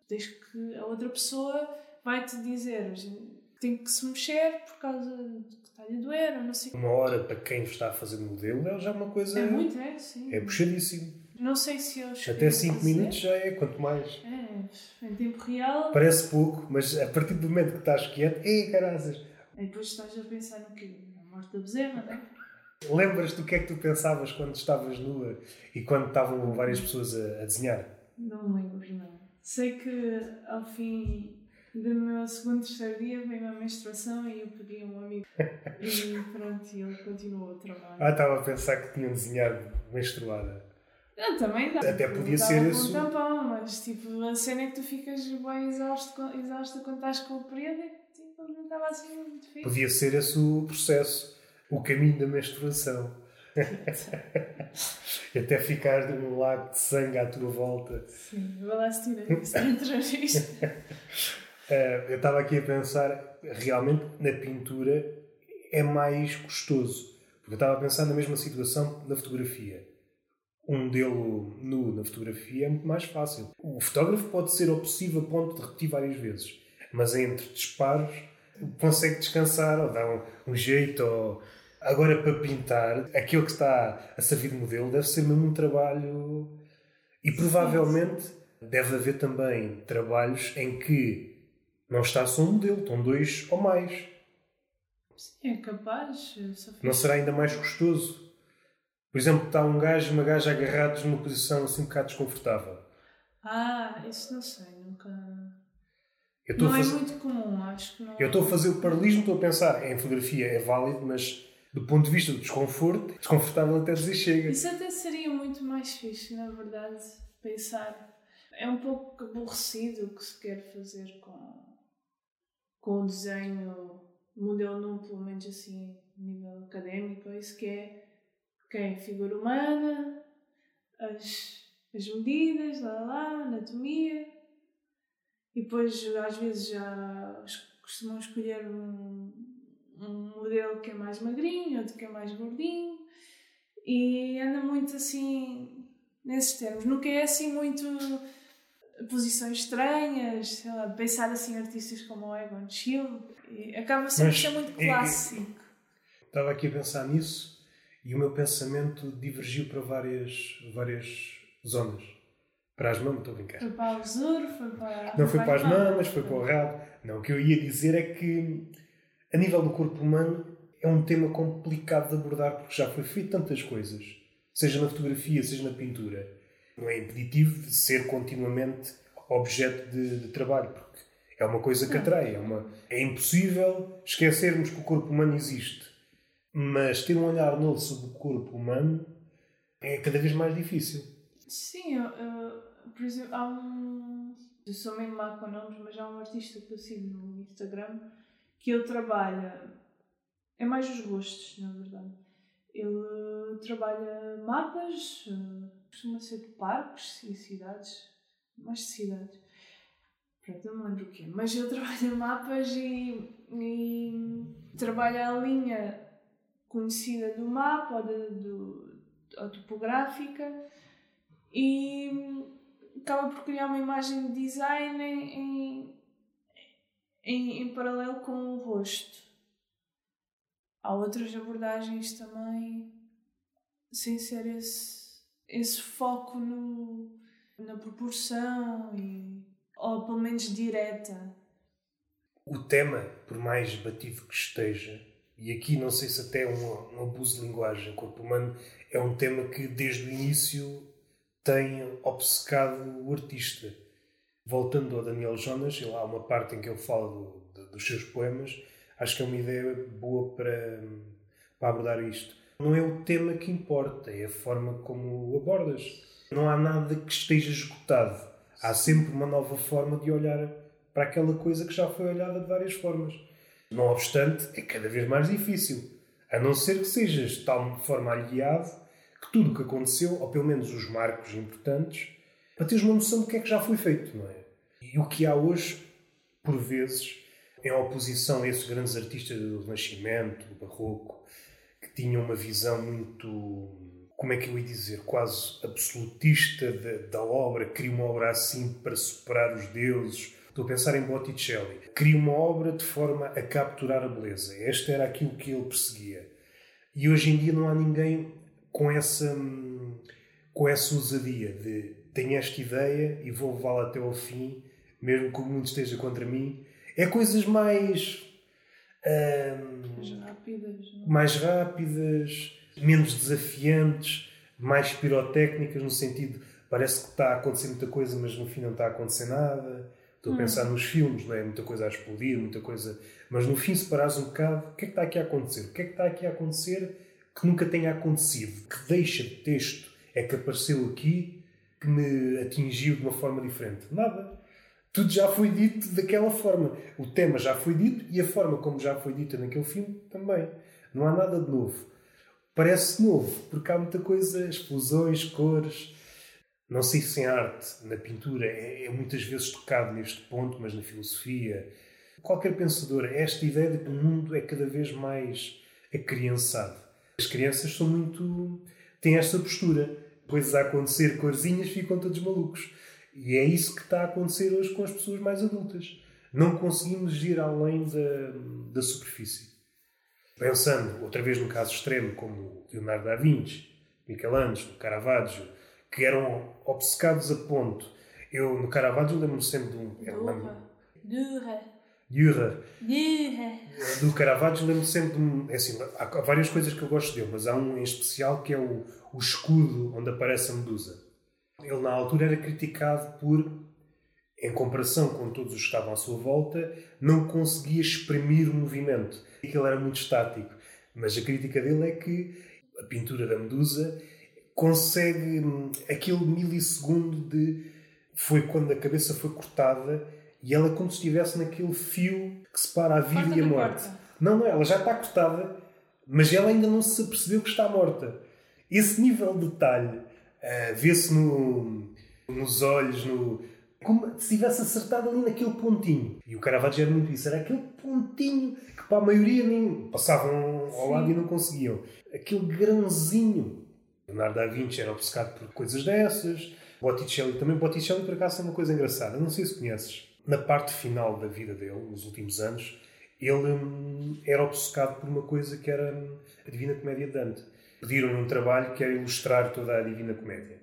tens que a outra pessoa vai te dizer tem que se mexer por causa está-lhe a doer, ou não sei Uma hora para quem está a fazer modelo é já uma coisa. É muito, é, sim. É puxadíssimo. Não sei se eu Até 5 minutos já é, quanto mais. É, em tempo real. Parece pouco, mas a partir do momento que estás quieto, ei, caraças! E depois estás a pensar no quê? Na morte da bezerra, não é? Lembras-te do que é que tu pensavas quando estavas nua e quando estavam várias pessoas a, a desenhar? Não me lembro, não. Sei que ao fim do meu segundo, terceiro dia veio a menstruação e eu pedi a um amigo. [laughs] e pronto, e ele continuou o trabalho. Ah, estava a pensar que tinham desenhado menstruada. Eu também dá. Até podia ser isso. Um tampão, mas tipo, a cena é que tu ficas bem exausto, exausto quando estás com o período e tipo, não estava assim muito difícil. Podia ser esse o processo, o caminho da menstruação. [laughs] Até ficar num lago de sangue à tua volta. Sim, vou lá se tira isso dentro disto. Eh, [laughs] eu estava aqui a pensar, realmente na pintura é mais custoso. Porque eu estava a pensar na mesma situação na fotografia. Um modelo nu na fotografia é muito mais fácil. O fotógrafo pode ser obsessivo a ponto de repetir várias vezes, mas entre disparos consegue descansar ou dar um, um jeito. Ou... Agora, para pintar, aquele que está a servir de modelo deve ser mesmo um trabalho. E provavelmente deve haver também trabalhos em que não está só um modelo, estão dois ou mais. Sim, é capaz. Não será ainda mais custoso? Por exemplo, está um gajo e uma gaja agarrados numa posição assim um bocado desconfortável. Ah, isso não sei, nunca. não é muito comum, acho que não. Eu estou a fazer o paralelismo, estou a pensar, em fotografia é válido, mas do ponto de vista do desconforto, desconfortável até dizer chega. Isso até seria muito mais fixe, na verdade, pensar. É um pouco aborrecido o que se quer fazer com com o desenho modelo 1, pelo menos assim, a nível académico, é isso que é quem figura humana, as, as medidas, lá, lá, anatomia, e depois às vezes já costumam escolher um, um modelo que é mais magrinho, outro que é mais gordinho, e anda muito assim nesses termos. Nunca é assim muito posições estranhas, sei lá, pensar assim artistas como o Egon Schiele, acaba sempre a ser muito clássico. estava aqui a pensar nisso e o meu pensamento divergiu para várias, várias zonas. Para as mamas, estou a brincar. Foi para o Zuro, foi para. Não foi para as mamas, foi para o rabo. Não, o que eu ia dizer é que, a nível do corpo humano, é um tema complicado de abordar porque já foi feito tantas coisas, seja na fotografia, seja na pintura. Não é impeditivo de ser continuamente objeto de, de trabalho, porque é uma coisa que atrai. É, uma, é impossível esquecermos que o corpo humano existe. Mas ter um olhar novo sobre o corpo humano é cada vez mais difícil. Sim, eu, eu, por exemplo, há um. Eu sou meio má com nomes, mas há um artista que eu sigo no Instagram que ele trabalha. É mais os rostos, na verdade. Ele trabalha mapas, costuma ser de parques e cidades, mais de cidades. Pronto, não lembro o quê. Mas ele [laughs] trabalha mapas e, e trabalha a linha conhecida do mapa ou, de, do, ou topográfica e acaba por criar uma imagem de design em, em, em paralelo com o rosto. Há outras abordagens também sem ser esse, esse foco no, na proporção e, ou pelo menos direta. O tema, por mais batido que esteja, e aqui não sei se até um, um abuso de linguagem, corpo humano é um tema que desde o início tem obcecado o artista. Voltando ao Daniel Jonas, há uma parte em que ele fala do, do, dos seus poemas, acho que é uma ideia boa para, para abordar isto. Não é o tema que importa, é a forma como o abordas. Não há nada que esteja esgotado. Há sempre uma nova forma de olhar para aquela coisa que já foi olhada de várias formas. Não obstante, é cada vez mais difícil. A não ser que sejas de tal forma aliado que tudo o que aconteceu, ou pelo menos os marcos importantes, para teres uma noção do que é que já foi feito, não é? E o que há hoje, por vezes, em oposição a esses grandes artistas do Renascimento, do Barroco, que tinham uma visão muito, como é que eu ia dizer, quase absolutista da, da obra, queria uma obra assim para superar os deuses, Estou a pensar em Botticelli. Cria uma obra de forma a capturar a beleza. Este era aquilo que ele perseguia. E hoje em dia não há ninguém com essa, com essa ousadia de tenho esta ideia e vou levá-la até ao fim, mesmo que o mundo esteja contra mim. É coisas mais. Hum, mais rápidas. Não? Mais rápidas, menos desafiantes, mais pirotécnicas, no sentido parece que está a acontecer muita coisa, mas no fim não está a acontecer nada. Estou a pensar hum. nos filmes, não é? Muita coisa a explodir, muita coisa. Mas no fim, se parares um bocado, o que é que está aqui a acontecer? O que é que está aqui a acontecer que nunca tenha acontecido? Que deixa de texto é que apareceu aqui que me atingiu de uma forma diferente? Nada. Tudo já foi dito daquela forma. O tema já foi dito e a forma como já foi dita naquele filme também. Não há nada de novo. Parece novo, porque há muita coisa, explosões, cores não sei se em arte, na pintura, é, é, muitas vezes tocado neste ponto, mas na filosofia, qualquer pensador, esta ideia de que o mundo é cada vez mais acriançado. As crianças são muito. têm esta postura. Coisas a acontecer, corzinhas, ficam todos malucos. E é isso que está a acontecer hoje com as pessoas mais adultas. Não conseguimos ir além da, da superfície. Pensando, outra vez, no caso extremo, como Leonardo da Vinci, Michelangelo, Caravaggio, que eram obcecados a ponto. Eu, no Caravaggio, lembro-me sempre de um. Dürer. Dürer. Dürer. Do Caravaggio, lembro-me sempre de um. É assim, há várias coisas que eu gosto dele, mas há um em especial que é o, o escudo onde aparece a medusa. Ele, na altura, era criticado por, em comparação com todos os que estavam à sua volta, não conseguia exprimir o movimento. Ele era muito estático. Mas a crítica dele é que a pintura da medusa consegue aquele milissegundo de foi quando a cabeça foi cortada E ela como se estivesse naquele fio que separa a vida e a morte. corta. Não, não, ela já está cortada, mas ela ainda não se apercebeu que está morta. Esse nível de detalhe ah, vê-se no, nos olhos, no, como se tivesse acertado ali naquele pontinho. E o Caravaggio era muito isso, era aquele pontinho que para a maioria nem passavam ao lado e não conseguiam. Aquele grãozinho. Leonardo da Vinci era obcecado por coisas dessas. Botticelli também. Botticelli, por acaso, é uma coisa engraçada. Não sei se conheces. Na parte final da vida dele, nos últimos anos, ele hum, era obcecado por uma coisa que era hum, a Divina Comédia de Dante. Pediram-lhe um trabalho que era ilustrar toda a Divina Comédia.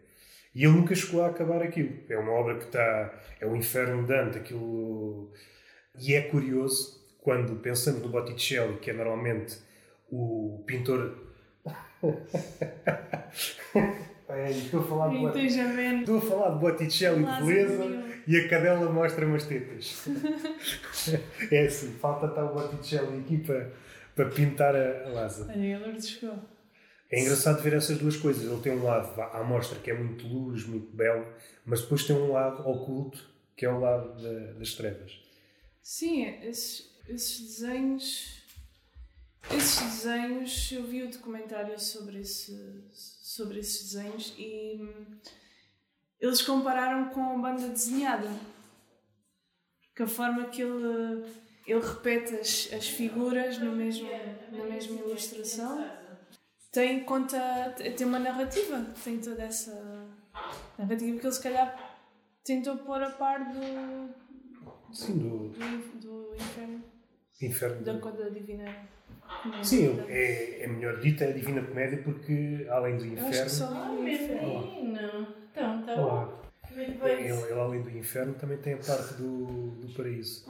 E ele nunca chegou a acabar aquilo. É uma obra que está. É o inferno de Dante, aquilo. E é curioso, quando pensamos no Botticelli, que é normalmente o pintor. [laughs] É, estou a falar de ver. Estou a falar de Botticelli de beleza e a cadela mostra umas tetas. [laughs] é assim, falta estar o Botticelli aqui para, para pintar a, a Lázaro. É engraçado ver essas duas coisas. Ele tem um lado à mostra que é muito luz, muito belo, mas depois tem um lado oculto que é o lado da- das trevas. Sim, esses, esses desenhos. Esses desenhos, eu vi o documentário sobre, esse, sobre esses desenhos e hum, eles compararam com a banda desenhada. Que a forma que ele, ele repete as, as figuras no mesmo, na mesma ilustração tem conta. tem uma narrativa, tem toda essa narrativa que ele se calhar tentou pôr a par do, Sim, do do, do inferno, inferno. da conta divina. Sim, é, é melhor dita a Divina Comédia porque, além do Eu acho que inferno, só inferno. menino. Então, tá bom. Ele, ele, além do inferno, também tem a parte do, do paraíso.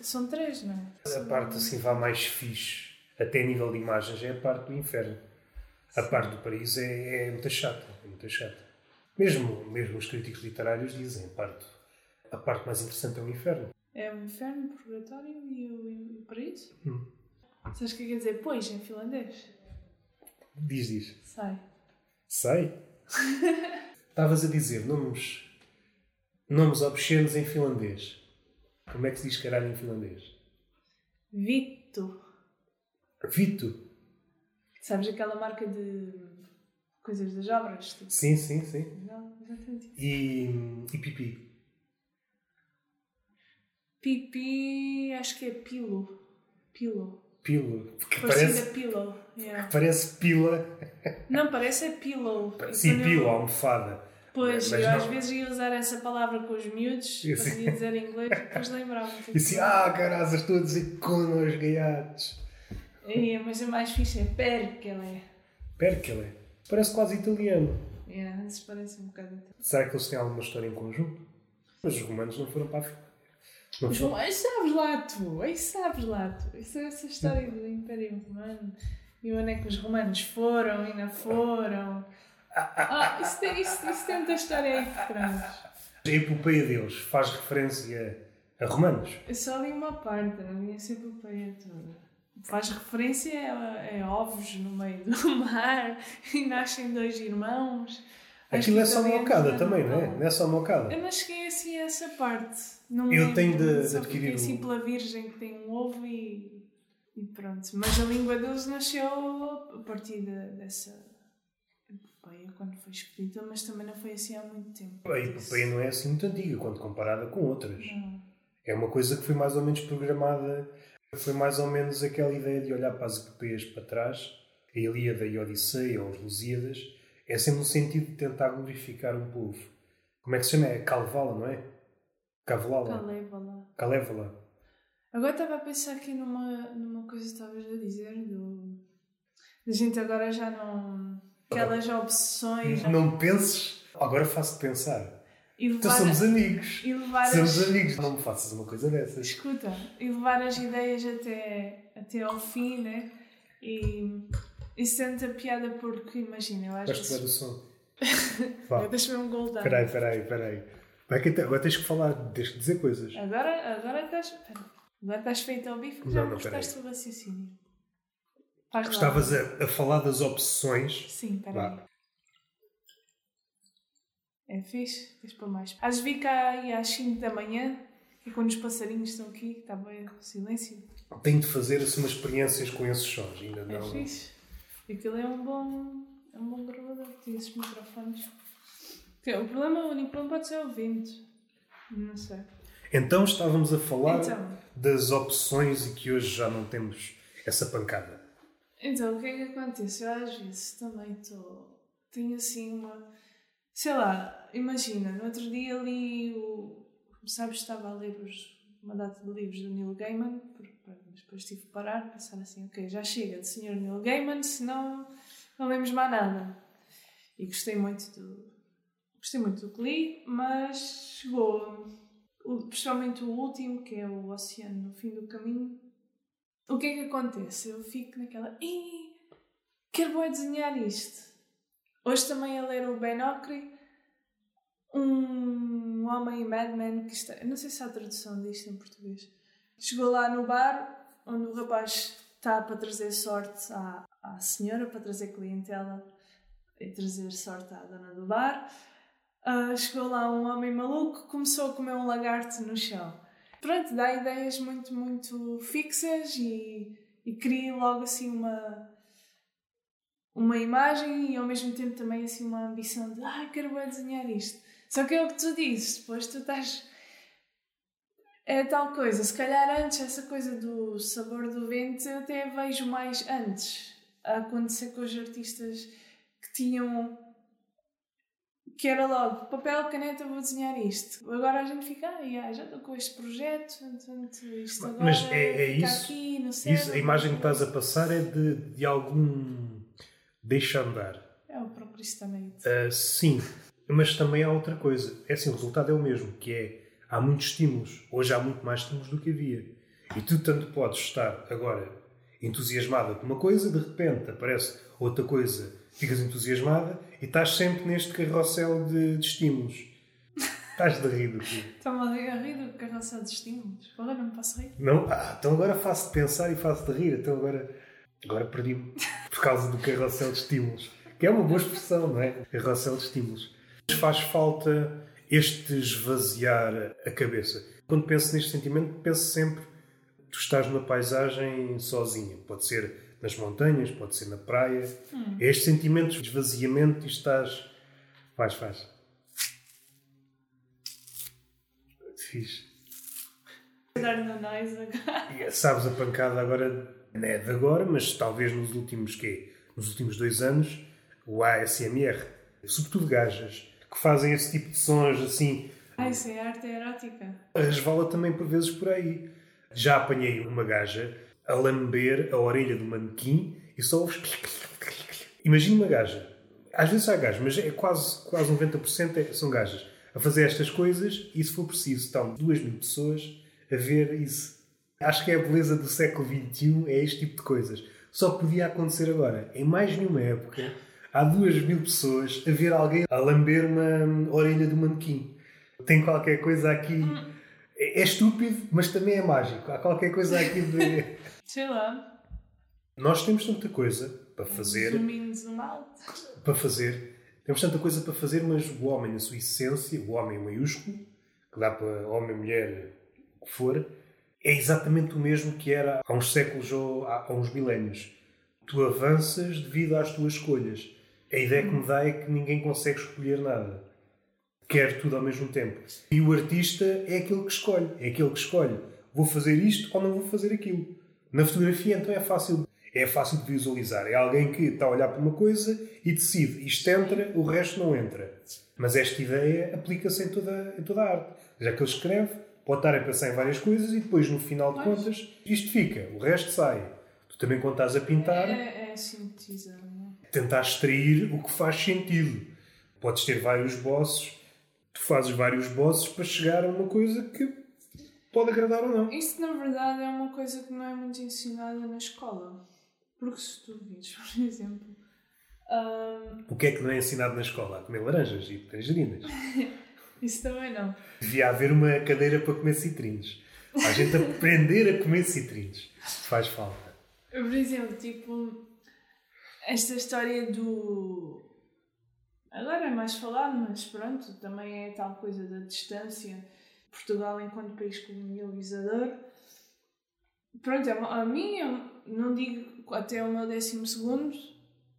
São três, não é? A parte assim vá mais fixe, até a nível de imagens, é a parte do inferno. A parte do paraíso é, é muito chata. É muito chata. Mesmo, mesmo os críticos literários dizem a parte, a parte mais interessante é o inferno. É o inferno, o purgatório e o, e o paraíso. Hum. Sabes o que quer dizer pois em finlandês? Diz, diz. Sai. Sei. [laughs] Estavas a dizer nomes, nomes obscenos em finlandês. Como é que se diz caralho em finlandês? Vito. Vito. Sabes aquela marca de coisas das obras? Tipo, Sim, sim, sim. não, exatamente. E, e pipi. Pipi, acho que é pilo. Pilo. Pilo. Que parece, pillow. Yeah. parece pila. Não, parece é pillow. Sim, Quando eu- almofada. Pois, Mas eu às não. vezes ia usar essa palavra com os miúdos, Eu para sei. ia dizer em inglês, e depois lembrava-me. tipo, E assim, ah, carazas, estou a dizer com os gaiatos. É, mas é mais fixe, é perkele. Perkele. Parece quase italiano. Yeah, esses parecem um bocado. Será que eles têm alguma história em conjunto? Mas os romanos não foram para a. Mas bom, aí sabes lá tu, aí sabes lá tu. Isso é essa história do Império Romano. E onde é que os romanos foram e não foram. Ah, isso tem, isso, isso tem muita história aí por trás. A epopeia deles faz referência a romanos. Eu só li uma parte, não li essa epopeia toda. Faz referência a, a ovos no meio do [laughs] mar e nascem dois irmãos. Aquilo é só italianos mocada também, não é? Não é só mocada. Eu não cheguei assim a essa parte. Não Eu lembro. tenho de- de adquirir fiquei assim um- pela virgem que tem um ovo e, e pronto. Mas a língua deles nasceu a partir de- dessa epopeia, quando foi escrita, mas também não foi assim há muito tempo. A epopeia não é assim muito antiga quando comparada com outras. Não. É uma coisa que foi mais ou menos programada. Foi mais ou menos aquela ideia de olhar para as epopeias para trás, a Ilíada e a Odisseia, ou os Lusíadas, é sempre no sentido de tentar glorificar um povo. Como é que se chama? É Calvala, não é? Cavalala? Calévala. Calévala. Agora estava a pensar aqui numa, numa coisa que estavas a dizer, do, da gente agora já não. aquelas obsessões. Não penses, agora faço-te pensar. E Então somos amigos. e Somos as, amigos. Não me faças uma coisa dessas. Escuta, e levar as ideias até, até ao fim, né? E isso tem muita piada porque, imagina, eu às Vais tomar o som. Deixa-me um gol down. Peraí, peraí, peraí. Vai que Agora tens que falar, tens que dizer coisas. Agora, agora estás. Agora estás feito ao bife Não, já não, me cortaste o raciocínio. Faz. Estavas a, a falar das opções. Sim, peraí. É fixe? Tens para mais. Às vi cá aí às 5 da manhã E quando os passarinhos estão aqui, está bem silêncio. Tenho de fazer assim umas experiências com esses sons, ainda É não. fixe. Aquilo é um bom, é um bom gravador, tem esses microfones. O problema, o único problema pode ser o vento. Não sei. Então estávamos a falar Então. das opções e que hoje já não temos essa pancada. Então, o que é que acontece? Eu às vezes também estou. Tenho assim uma. Sei lá, imagina, no outro dia li o. Sabes, estava a ler os, uma data de livros do Neil Gaiman, mas depois tive que parar, pensar assim, ok, já chega de Sr. Neil Gaiman, senão não lemos mais nada. E gostei muito do. Gostei muito do que li, mas chegou. Principalmente o último, que é o Oceano no Fim do Caminho, o que é que acontece? Eu fico naquela. "Ih, Quero bem desenhar isto. Hoje também a ler o Ben Ocri, um homem madman que está. Não sei se há tradução disto em português. Chegou lá no bar onde o rapaz está para trazer sorte à, à senhora, para trazer clientela e trazer sorte à dona do bar. Ah, chegou lá um homem maluco, começou a comer um lagarto no chão. Pronto, dá ideias muito, muito fixas e, e cria logo assim uma, uma imagem e ao mesmo tempo também assim uma ambição de ah, quero bem desenhar isto. Só que é o que tu dizes, depois tu estás. É tal coisa, se calhar antes essa coisa do sabor do vento eu até vejo mais antes a acontecer com os artistas que tinham que era logo papel, caneta, vou desenhar isto. Agora a gente fica, ah, yeah, já estou com este projeto, portanto, isto agora Mas é- é isso- aqui no céu. Isso, a imagem que estás a passar é de, de algum deixa andar. É o procrastinate. Ah, sim, mas também há outra coisa. É assim, o resultado é o mesmo, que é há muitos estímulos. Hoje há muito mais estímulos do que havia. E tu tanto podes estar agora entusiasmada com uma coisa, de repente aparece outra coisa, ficas entusiasmada e estás sempre neste carrossel de, de estímulos. Estás de rir do quê? Está-me a rir do carrossel de estímulos. Porra, não me posso rir. Não? Ah, então agora faço-te pensar e faço-te rir. Então agora, agora perdi-me por causa do carrossel de estímulos. Que é uma boa expressão, não é? Carrossel de estímulos. Mas faz falta este esvaziar a cabeça. Quando penso neste sentimento, penso sempre tu estás numa paisagem sozinha. Pode ser nas montanhas, pode ser na praia. É este sentimento de esvaziamento e estás... Faz, faz. Fixe. Dar no nós agora. E sabes a pancada agora, não é de agora, mas talvez nos últimos quê? Nos últimos dois anos, o ASMR, sobretudo gajas, que fazem esse tipo de sons assim, Ah, isso é arte erótica. resvala também por vezes por aí. Já apanhei uma gaja a lamber a orelha do manequim e só ouves... Imagina uma gaja, às vezes há gajas, mas é quase, quase 90% é- são gajas, a fazer estas coisas e se for preciso estão duas mil pessoas a ver isso. Acho que é a beleza do século XXI, é este tipo de coisas. Só podia acontecer agora. Em mais nenhuma época, há duas mil pessoas a ver alguém a lamber uma orelha do manequim. Tem qualquer coisa aqui... É é estúpido, mas também é mágico. Há qualquer coisa aqui de... [laughs] Sei lá. Nós temos tanta coisa para fazer, out. para fazer. Temos tanta coisa para fazer, mas o homem, na sua essência, o homem maiúsculo, que dá para homem, mulher, o que for, é exatamente o mesmo que era há uns séculos ou há uns milénios. Tu avanças devido às tuas escolhas. A ideia que me dá é que ninguém consegue escolher nada. Quer tudo ao mesmo tempo. E o artista é aquele que escolhe. É aquele que escolhe. Vou fazer isto ou não vou fazer aquilo. Na fotografia, então, é fácil. É fácil de visualizar. É alguém que está a olhar para uma coisa e decide. Isto entra, o resto não entra. Mas esta ideia aplica-se em toda, em toda a arte. Já que ele escreve, pode estar a pensar em várias coisas e depois, no final de Pois. contas, isto fica. O resto sai. Tu também, quando estás a pintar, É, é sintetizar, não é? tentar extrair o que faz sentido. Podes ter vários bosses, tu fazes vários bosses para chegar a uma coisa que pode agradar ou não. Isto, na verdade, é uma coisa que não é muito ensinada na escola. Porque se tu vires, [laughs] por exemplo, ahm, O que é que não é ensinado na escola? A comer laranjas e tangerinas. [laughs] isso também não. Devia haver uma cadeira para comer citrinos. A gente aprender a comer citrinos. Faz falta. Por exemplo, tipo, esta história do. Agora é mais falado, mas pronto, também é tal coisa da distância. Portugal enquanto país colonializador. Pronto, é a mim, não digo até o meu décimo segundo,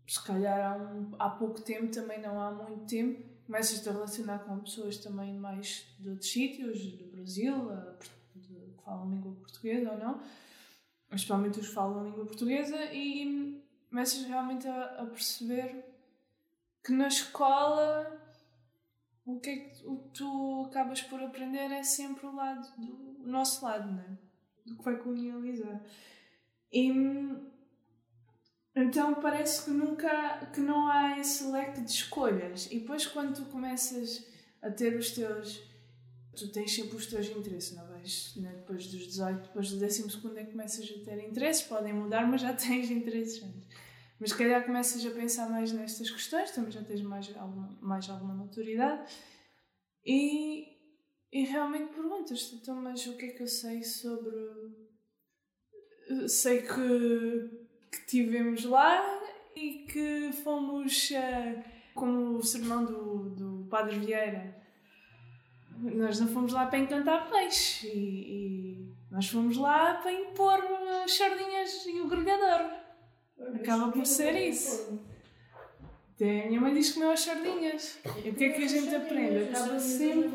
se calhar há, um- há pouco tempo, também não há muito tempo, começas a relacionar com pessoas também mais de outros sítios, do Brasil, que falam língua portuguesa ou não, principalmente os que falam língua portuguesa, e começas realmente a, a perceber que na escola o que é que o tu acabas por aprender é sempre o lado do o nosso lado, não é? Do que vai colonializar. E então parece que nunca que não há esse leque de escolhas. E depois quando tu começas a ter os teus tu tens sempre os teus interesses, não vais? Né? Depois dos 18, depois do 12 segundo é que começas a ter interesses, podem mudar, mas já [laughs] tens interesses. Mas se calhar começas a pensar mais nestas questões, também já tens mais alguma, mais alguma maturidade e, e realmente perguntas-te, então, mas o que é que eu sei sobre. Sei que, que tivemos lá e que fomos, eh, como o sermão do, do Padre Vieira, nós não fomos lá para encantar peixe e, e nós fomos lá para impor as sardinhas e o grelhador. Acaba por ser isso. Até a minha mãe diz que comeu as sardinhas. E o que é que a gente aprende? Acaba sempre.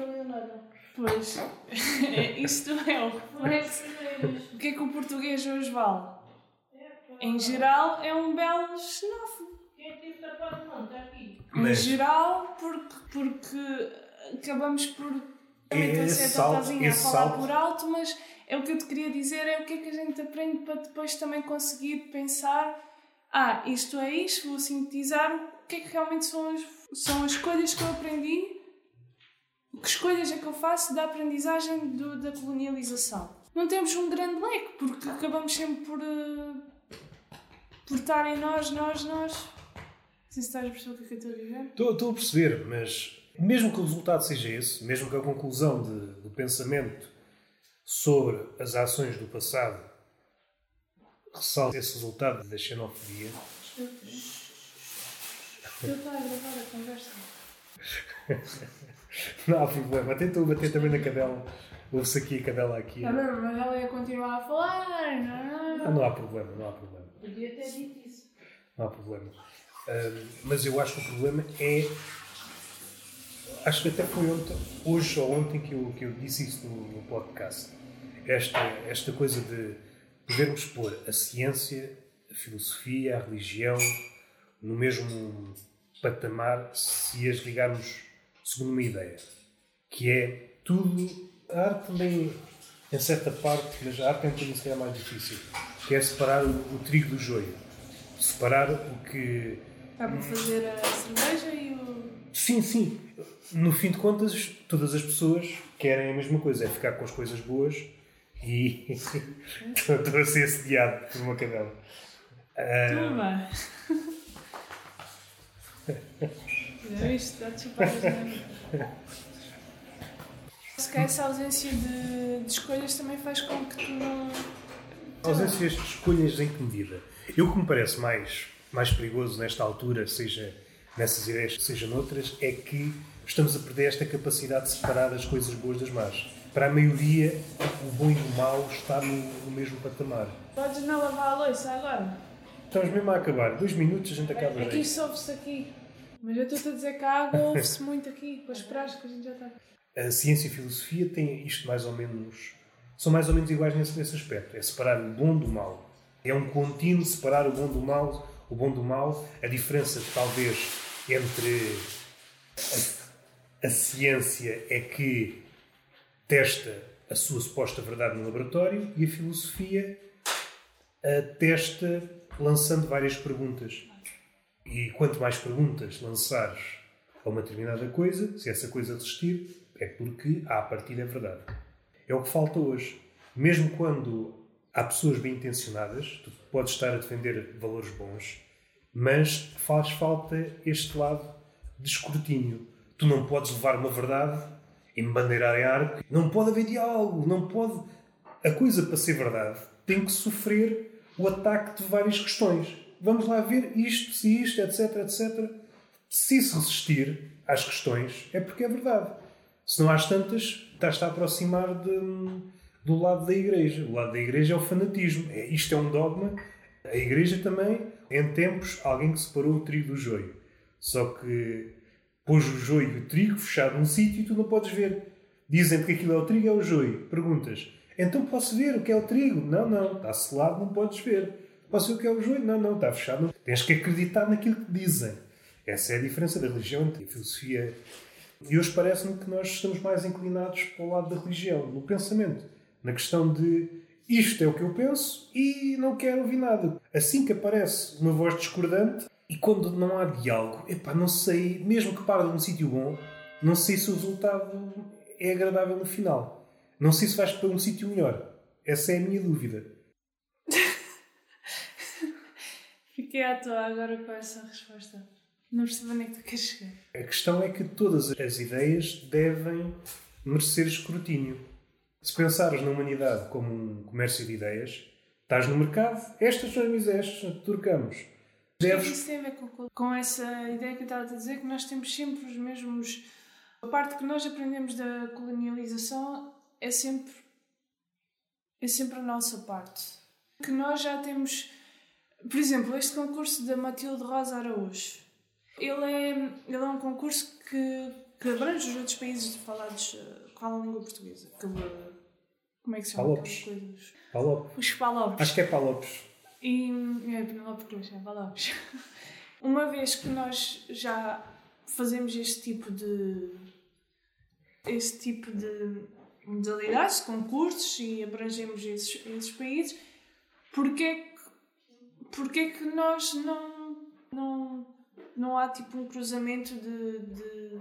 Pois, [laughs] isto é o reflexo. O que é que o português hoje vale? Em geral, é um belo xenófobo. Em geral, porque, porque acabamos por. Também estou a Esse ser tatazinha a falar por alto, mas é o que eu te queria dizer: é o que é que a gente aprende para depois também conseguir pensar. Ah, isto é isto, vou sintetizar o que é que realmente são as, são as escolhas que eu aprendi que escolhas é que eu faço da aprendizagem do- da colonialização? Não temos um grande leque, porque acabamos sempre por, eh, por estar em nós, nós, nós. Não sei se estás a perceber o que é que eu estou a dizer. Estou, estou a perceber, mas mesmo que o resultado seja esse, mesmo que a conclusão de- do pensamento sobre as ações do passado ressalte esse resultado da xenofobia, Eu estou a gravar a conversa. [laughs] não há problema. Até estou a bater também na cadela. Ouve-se aqui a cadela aqui. Bem, mas ela ia continuar a falar. Não, Ah, não há problema, não há problema. Podia ter dito isso. Não há problema. Ahm, mas eu acho que o problema é. Acho que até foi ontem, hoje ou ontem que eu, que eu disse isso no, no podcast. Esta, esta coisa de podermos pôr a ciência, a filosofia, a religião no mesmo patamar se as ligarmos segundo uma ideia. Que é tudo. A arte também, em certa parte, mas a arte é um bocadinho se calhar mais difícil. Que é separar o, o trigo do joio. Separar o que. Está para fazer a cerveja e o. Sim, sim. No fim de contas, todas as pessoas querem a mesma coisa, é ficar com as coisas boas e [laughs] estou estou a ser assediado por uma cadela. Ah, Toma! Já viste? Está-te chupar as mãos. Se calhar essa ausência de, de escolhas também faz com que tu não. ausências de escolhas em que medida? Eu o que me parece mais, mais perigoso nesta altura, seja nessas ideias, seja noutras, é que estamos a perder esta capacidade de separar as coisas boas das más. Para a maioria, o bom e o mau está no, no mesmo patamar. Podes não lavar a louça agora? Estamos mesmo a acabar. Dois minutos a gente acaba É isto ouve-se aqui. Mas eu estou-te a dizer que a água ouve-se muito aqui. Para esperar que a gente já está. A ciência e a filosofia têm isto mais ou menos. são mais ou menos iguais nesse, nesse aspecto. É separar o bom do mal. É um contínuo separar o bom do mal, o bom do mal. A diferença, talvez, entre a, a ciência é que testa a sua suposta verdade no laboratório e a filosofia a testa lançando várias perguntas. E quanto mais perguntas lançares a uma determinada coisa, se essa coisa resistir, é porque há a partida é verdade. É o que falta hoje. Mesmo quando há pessoas bem intencionadas, tu podes estar a defender valores bons, mas faz falta este lado de escrutínio. Tu não podes levar uma verdade e me bandeirar em arco. Não pode haver diálogo, não pode. A coisa para ser verdade tem que sofrer o ataque de várias questões. Vamos lá ver isto, se isto, etc, etc. Se isso resistir às questões, é porque é verdade. Se não às tantas, estás-te a aproximar de, do lado da igreja. O lado da igreja é o fanatismo. É, isto é um dogma. A igreja também, em tempos, alguém que separou o trigo do joio. Só que pôs o joio e o trigo fechado num sítio e tu não podes ver. Dizem que aquilo é o trigo é o joio. Perguntas, então posso ver o que é o trigo? Não, não, está selado, não podes ver. Posso ver o que é o joio? Não, não, está fechado. Tens que acreditar naquilo que dizem. Essa é a diferença da religião e da filosofia. E hoje parece-me que nós estamos mais inclinados para o lado da religião, no pensamento. Na questão de isto é o que eu penso e não quero ouvir nada. Assim que aparece uma voz discordante e quando não há diálogo, epá, não sei, mesmo que pare num sítio bom, não sei se o resultado é agradável no final. Não sei se vais para um sítio melhor. Essa é a minha dúvida. [laughs] Fiquei à toa agora com essa resposta. Não percebo onde é que tu queres chegar. A questão é que todas as ideias devem merecer escrutínio. Se pensares na humanidade como um comércio de ideias, estás no mercado, estas são as minhas estas, trocamos. Isso tem a ver com, com essa ideia que eu estava a dizer, que nós temos sempre os mesmos. A parte que nós aprendemos da colonialização é sempre. é sempre a nossa parte. Que nós já temos. Por exemplo, este concurso da Matilde Rosa Araújo. Ele é, ele é um concurso que, que abrange os outros países falados com a língua portuguesa. Aquele, como é que se chama? Palopes. Palopes. Os palopes. Acho que é Palopes. E é Penelope Cruz, é Palopes. Uma vez que nós já fazemos este tipo de este tipo de modalidades, concursos e abrangemos esses, esses países, porquê que, porquê que nós não, não, não há tipo um cruzamento de, de,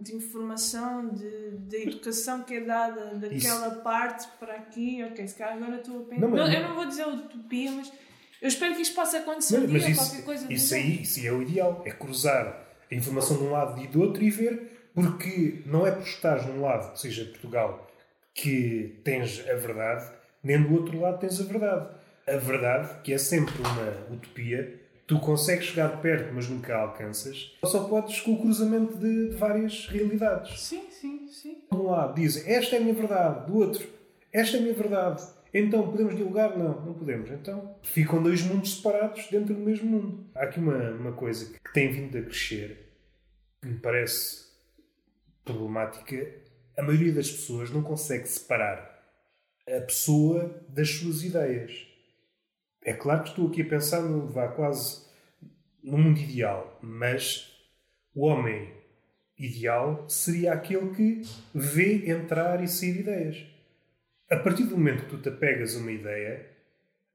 de informação, de, de educação que é dada daquela Isso. parte para aqui? Ok, se calhar agora estou a pensar. Não, não, eu não vou dizer utopia, mas eu espero que isto possa acontecer um dia, isso, qualquer coisa Isso aí, isso é o ideal, é cruzar a informação de um lado e do outro e ver porque não é por estares num lado, seja Portugal, que tens a verdade, nem do outro lado tens a verdade. A verdade, que é sempre uma utopia, tu consegues chegar perto, mas nunca alcanças, só podes com o cruzamento de, de várias realidades. Sim, sim, sim. De um lado dizem, esta é a minha verdade, do outro, esta é a minha verdade. Então, podemos dialogar? Não, não podemos. Então, ficam dois mundos separados dentro do mesmo mundo. Há aqui uma, uma coisa que tem vindo a crescer, que me parece problemática, a maioria das pessoas não consegue separar a pessoa das suas ideias. É claro que estou aqui a pensar no vá quase no mundo ideal, mas o homem ideal seria aquele que vê entrar e sair ideias. A partir do momento que tu te apegas a uma ideia,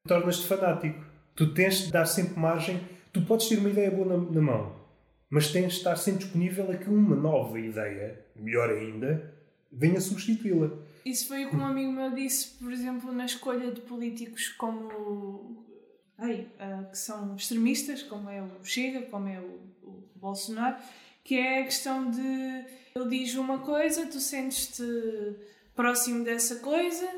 tornas-te fanático. Tu tens de dar sempre margem. Tu podes ter uma ideia boa na, na mão, mas tens de estar sempre disponível a que uma nova ideia, melhor ainda, venha substituí-la. Isso foi o que um amigo meu disse, por exemplo, na escolha de políticos como. Ai, uh, que são extremistas, como é o Chega, como é o, o Bolsonaro, que é a questão de ele diz uma coisa, tu sentes-te próximo dessa coisa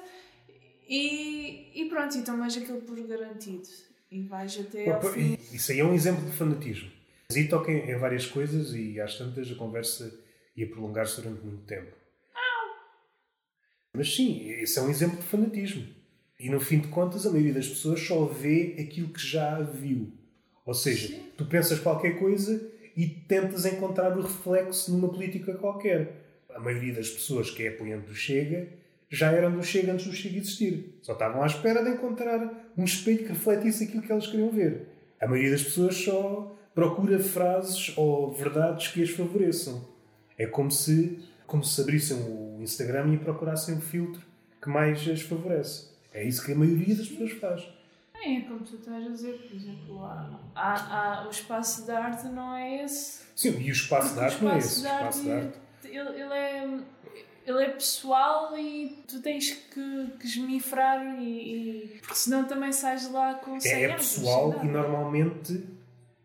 e, e pronto, então tomas aquilo por garantido e vais até ao fim. Isso aí é um exemplo de fanatismo. E toca em várias coisas e às tantas a conversa ia prolongar-se durante muito tempo. Mas sim, esse é um exemplo de fanatismo. E no fim de contas, a maioria das pessoas só vê aquilo que já viu. Ou seja, sim. tu pensas qualquer coisa e tentas encontrar o reflexo numa política qualquer. A maioria das pessoas que é apoiante do Chega já eram do Chega antes do Chega existir. Só estavam à espera de encontrar um espelho que refletisse aquilo que elas queriam ver. A maioria das pessoas só procura frases ou verdades que as favoreçam. É como se, como se abrissem o Instagram e procurassem o filtro que mais as favorece. É isso que a maioria das pessoas faz. É como tu estás a dizer, por exemplo, há, há, há, o espaço de arte não é esse. Sim, e o espaço de arte não é esse. O espaço de arte, ele, ele, é, ele é pessoal e tu tens que, que esmifrar e, e, porque senão também sais lá com É, é pessoal e normalmente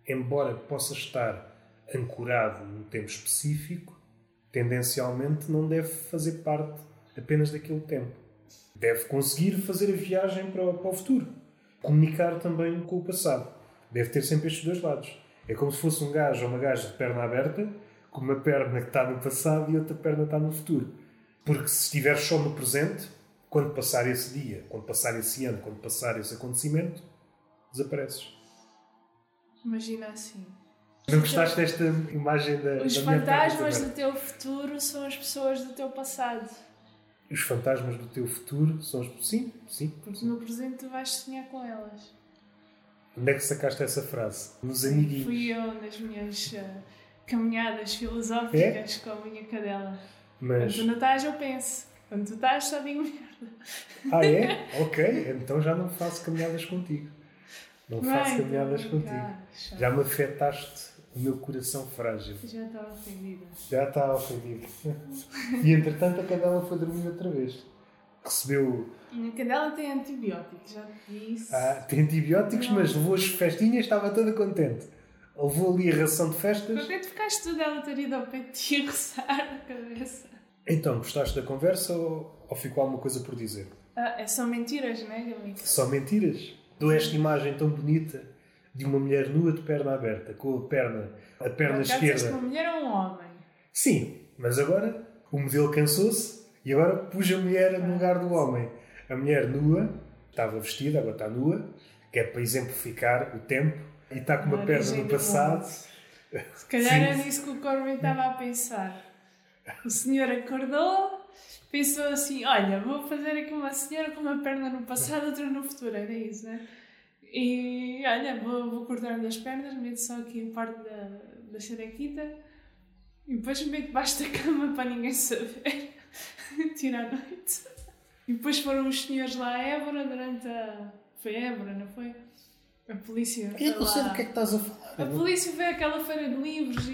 embora possa estar ancorado num tempo específico, tendencialmente não deve fazer parte apenas daquele tempo. Deve conseguir fazer a viagem para o, para o futuro. Comunicar também com o passado. Deve ter sempre estes dois lados. É como se fosse um gajo ou uma gaja de perna aberta, com uma perna que está no passado e outra perna está no futuro. Porque se estiveres só no presente, quando passar esse dia, quando passar esse ano, quando passar esse acontecimento, desapareces. Imagina assim. Não gostaste desta imagem da, Os da fantasmas do teu futuro são as pessoas do teu passado. Os fantasmas do teu futuro são os... Sim, sim. Porque no presente tu vais sonhar com elas. Onde é que sacaste essa frase? Nos amiguinhos. Fui eu nas minhas eh, caminhadas filosóficas com a minha cadela. Quando É? Mas... tu não estás, eu penso. Quando tu estás, só digo merda. Ah, é? [laughs] Ok. Então já não faço caminhadas contigo. Não faço caminhadas contigo. Já me afetaste o meu coração frágil. Já estava ofendida. Já está ofendido. [laughs] E entretanto a cadela foi dormir outra vez. Recebeu. A cadela tem antibióticos, já disse. Ah, tem antibióticos, mas levou as festinhas, estava toda contente. Levou ali a ração de festas. Porquê tu ficaste tudo ela ter ido ao pé de ti a roçar a cabeça? Então, gostaste da conversa ou, ou ficou alguma coisa por dizer? Ah, é só mentiras, não é, Gabi? Só mentiras. Dou esta imagem tão bonita de uma mulher nua de perna aberta, com a perna, a perna disseste esquerda. uma mulher ou um homem? Sim, mas agora o modelo cansou-se e agora pus a mulher no lugar do homem. A mulher nua, estava vestida, agora está nua, que é para exemplificar o tempo, e está com uma A perna no do passado. [laughs] Se calhar Sim. era nisso que o Corbyn estava a pensar. O senhor acordou, pensou assim: olha, vou fazer aqui uma senhora com uma perna no passado, outra no futuro. Era isso, né? E olha, vou, vou cortar das pernas, meto só aqui a parte da, da xerequita e depois meto debaixo da cama para ninguém saber. [laughs] Tira a noite. E depois foram os senhores lá a Évora durante a. Foi Évora, não foi? A polícia. Eu não sei do que é que estás a falar. A polícia veio àquela feira de livros e,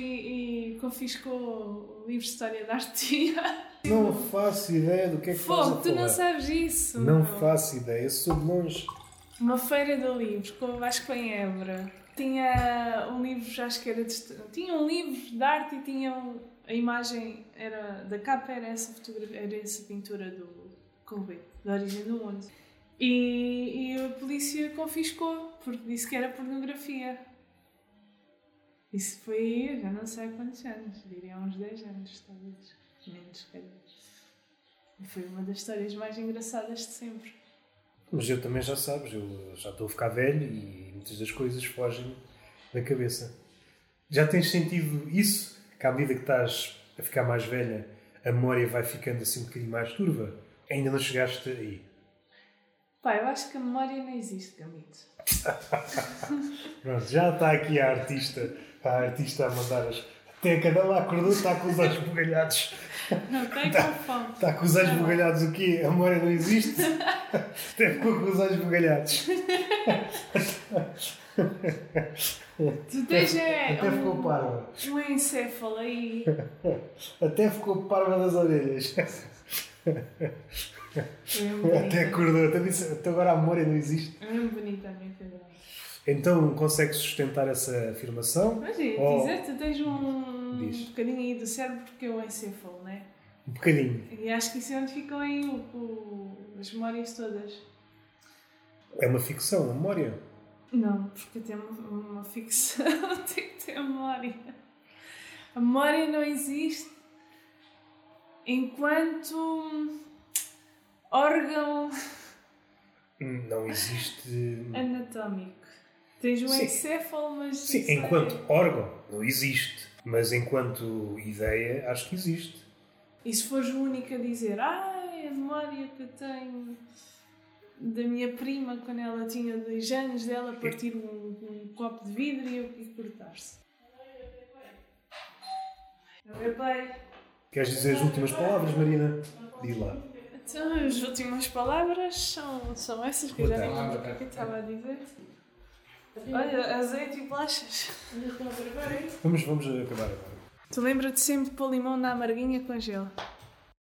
e confiscou livros de história da arte. [laughs] Não faço ideia do que é que estás a Fogo, tu não falar. sabes isso. Não meu. faço ideia, sou de longe. Uma feira de livros, com, que foi em Évora. Tinha um livro, acho que era de, tinha um livro de arte e tinha um- a imagem era da capa era essa fotografia, era essa pintura do Colbert, da origem do mundo. E, e a polícia confiscou porque disse que era pornografia. Isso foi, já não sei há quantos anos, diria uns 10 anos, talvez. Menos, calhar. Foi uma das histórias mais engraçadas de sempre. Mas eu também já sabes, eu já estou a ficar velho e muitas das coisas fogem da cabeça. Já tens sentido isso? Que à medida que estás a ficar mais velha, a memória vai ficando assim um bocadinho mais turva? Ainda não chegaste aí. Pá, eu acho que a memória não existe, Gamito. [laughs] Pronto, já está aqui a artista, a artista a mandar as. Até a cadela acordou, está com os olhos bugalhados. Não tem com fome. Está com os olhos bugalhados o quê? A memória não existe? [laughs] Até ficou com os olhos bugalhados. Tu tens é, Até ficou um, parva. um encéfalo aí. Até ficou parva das orelhas. Até acordou, até, disse, até agora a memória não existe. É mesmo bonita a minha cadela. Então consegues sustentar essa afirmação? Mas é, Oh. dizer, tu tens um Diz. bocadinho aí do cérebro porque é o encéfalo, não é? Um bocadinho. E acho que isso é onde ficam aí o, o- as memórias todas. É uma ficção, a memória. Não, porque tem uma, uma ficção, [laughs] tem que ter memória. A memória não existe enquanto órgão Não existe. [laughs] anatómico. Tens um Sim. encéfalo, mas. Sim, é- enquanto órgão, não existe. Mas enquanto ideia, acho que existe. E se fores o único a dizer, ai, a memória que eu tenho da minha prima quando ela tinha dois anos, dela partir um, um copo de vidro e, e cortar-se. É pai? Queres dizer as últimas palavras, Marina? Diz lá. Então, as últimas palavras são, são essas que eu já nem lembro o que é que eu estava a dizer. Olha, azeite e bolachas. Vamos, vamos acabar agora. Tu lembra-te sempre de pôr limão na amarguinha com gelo.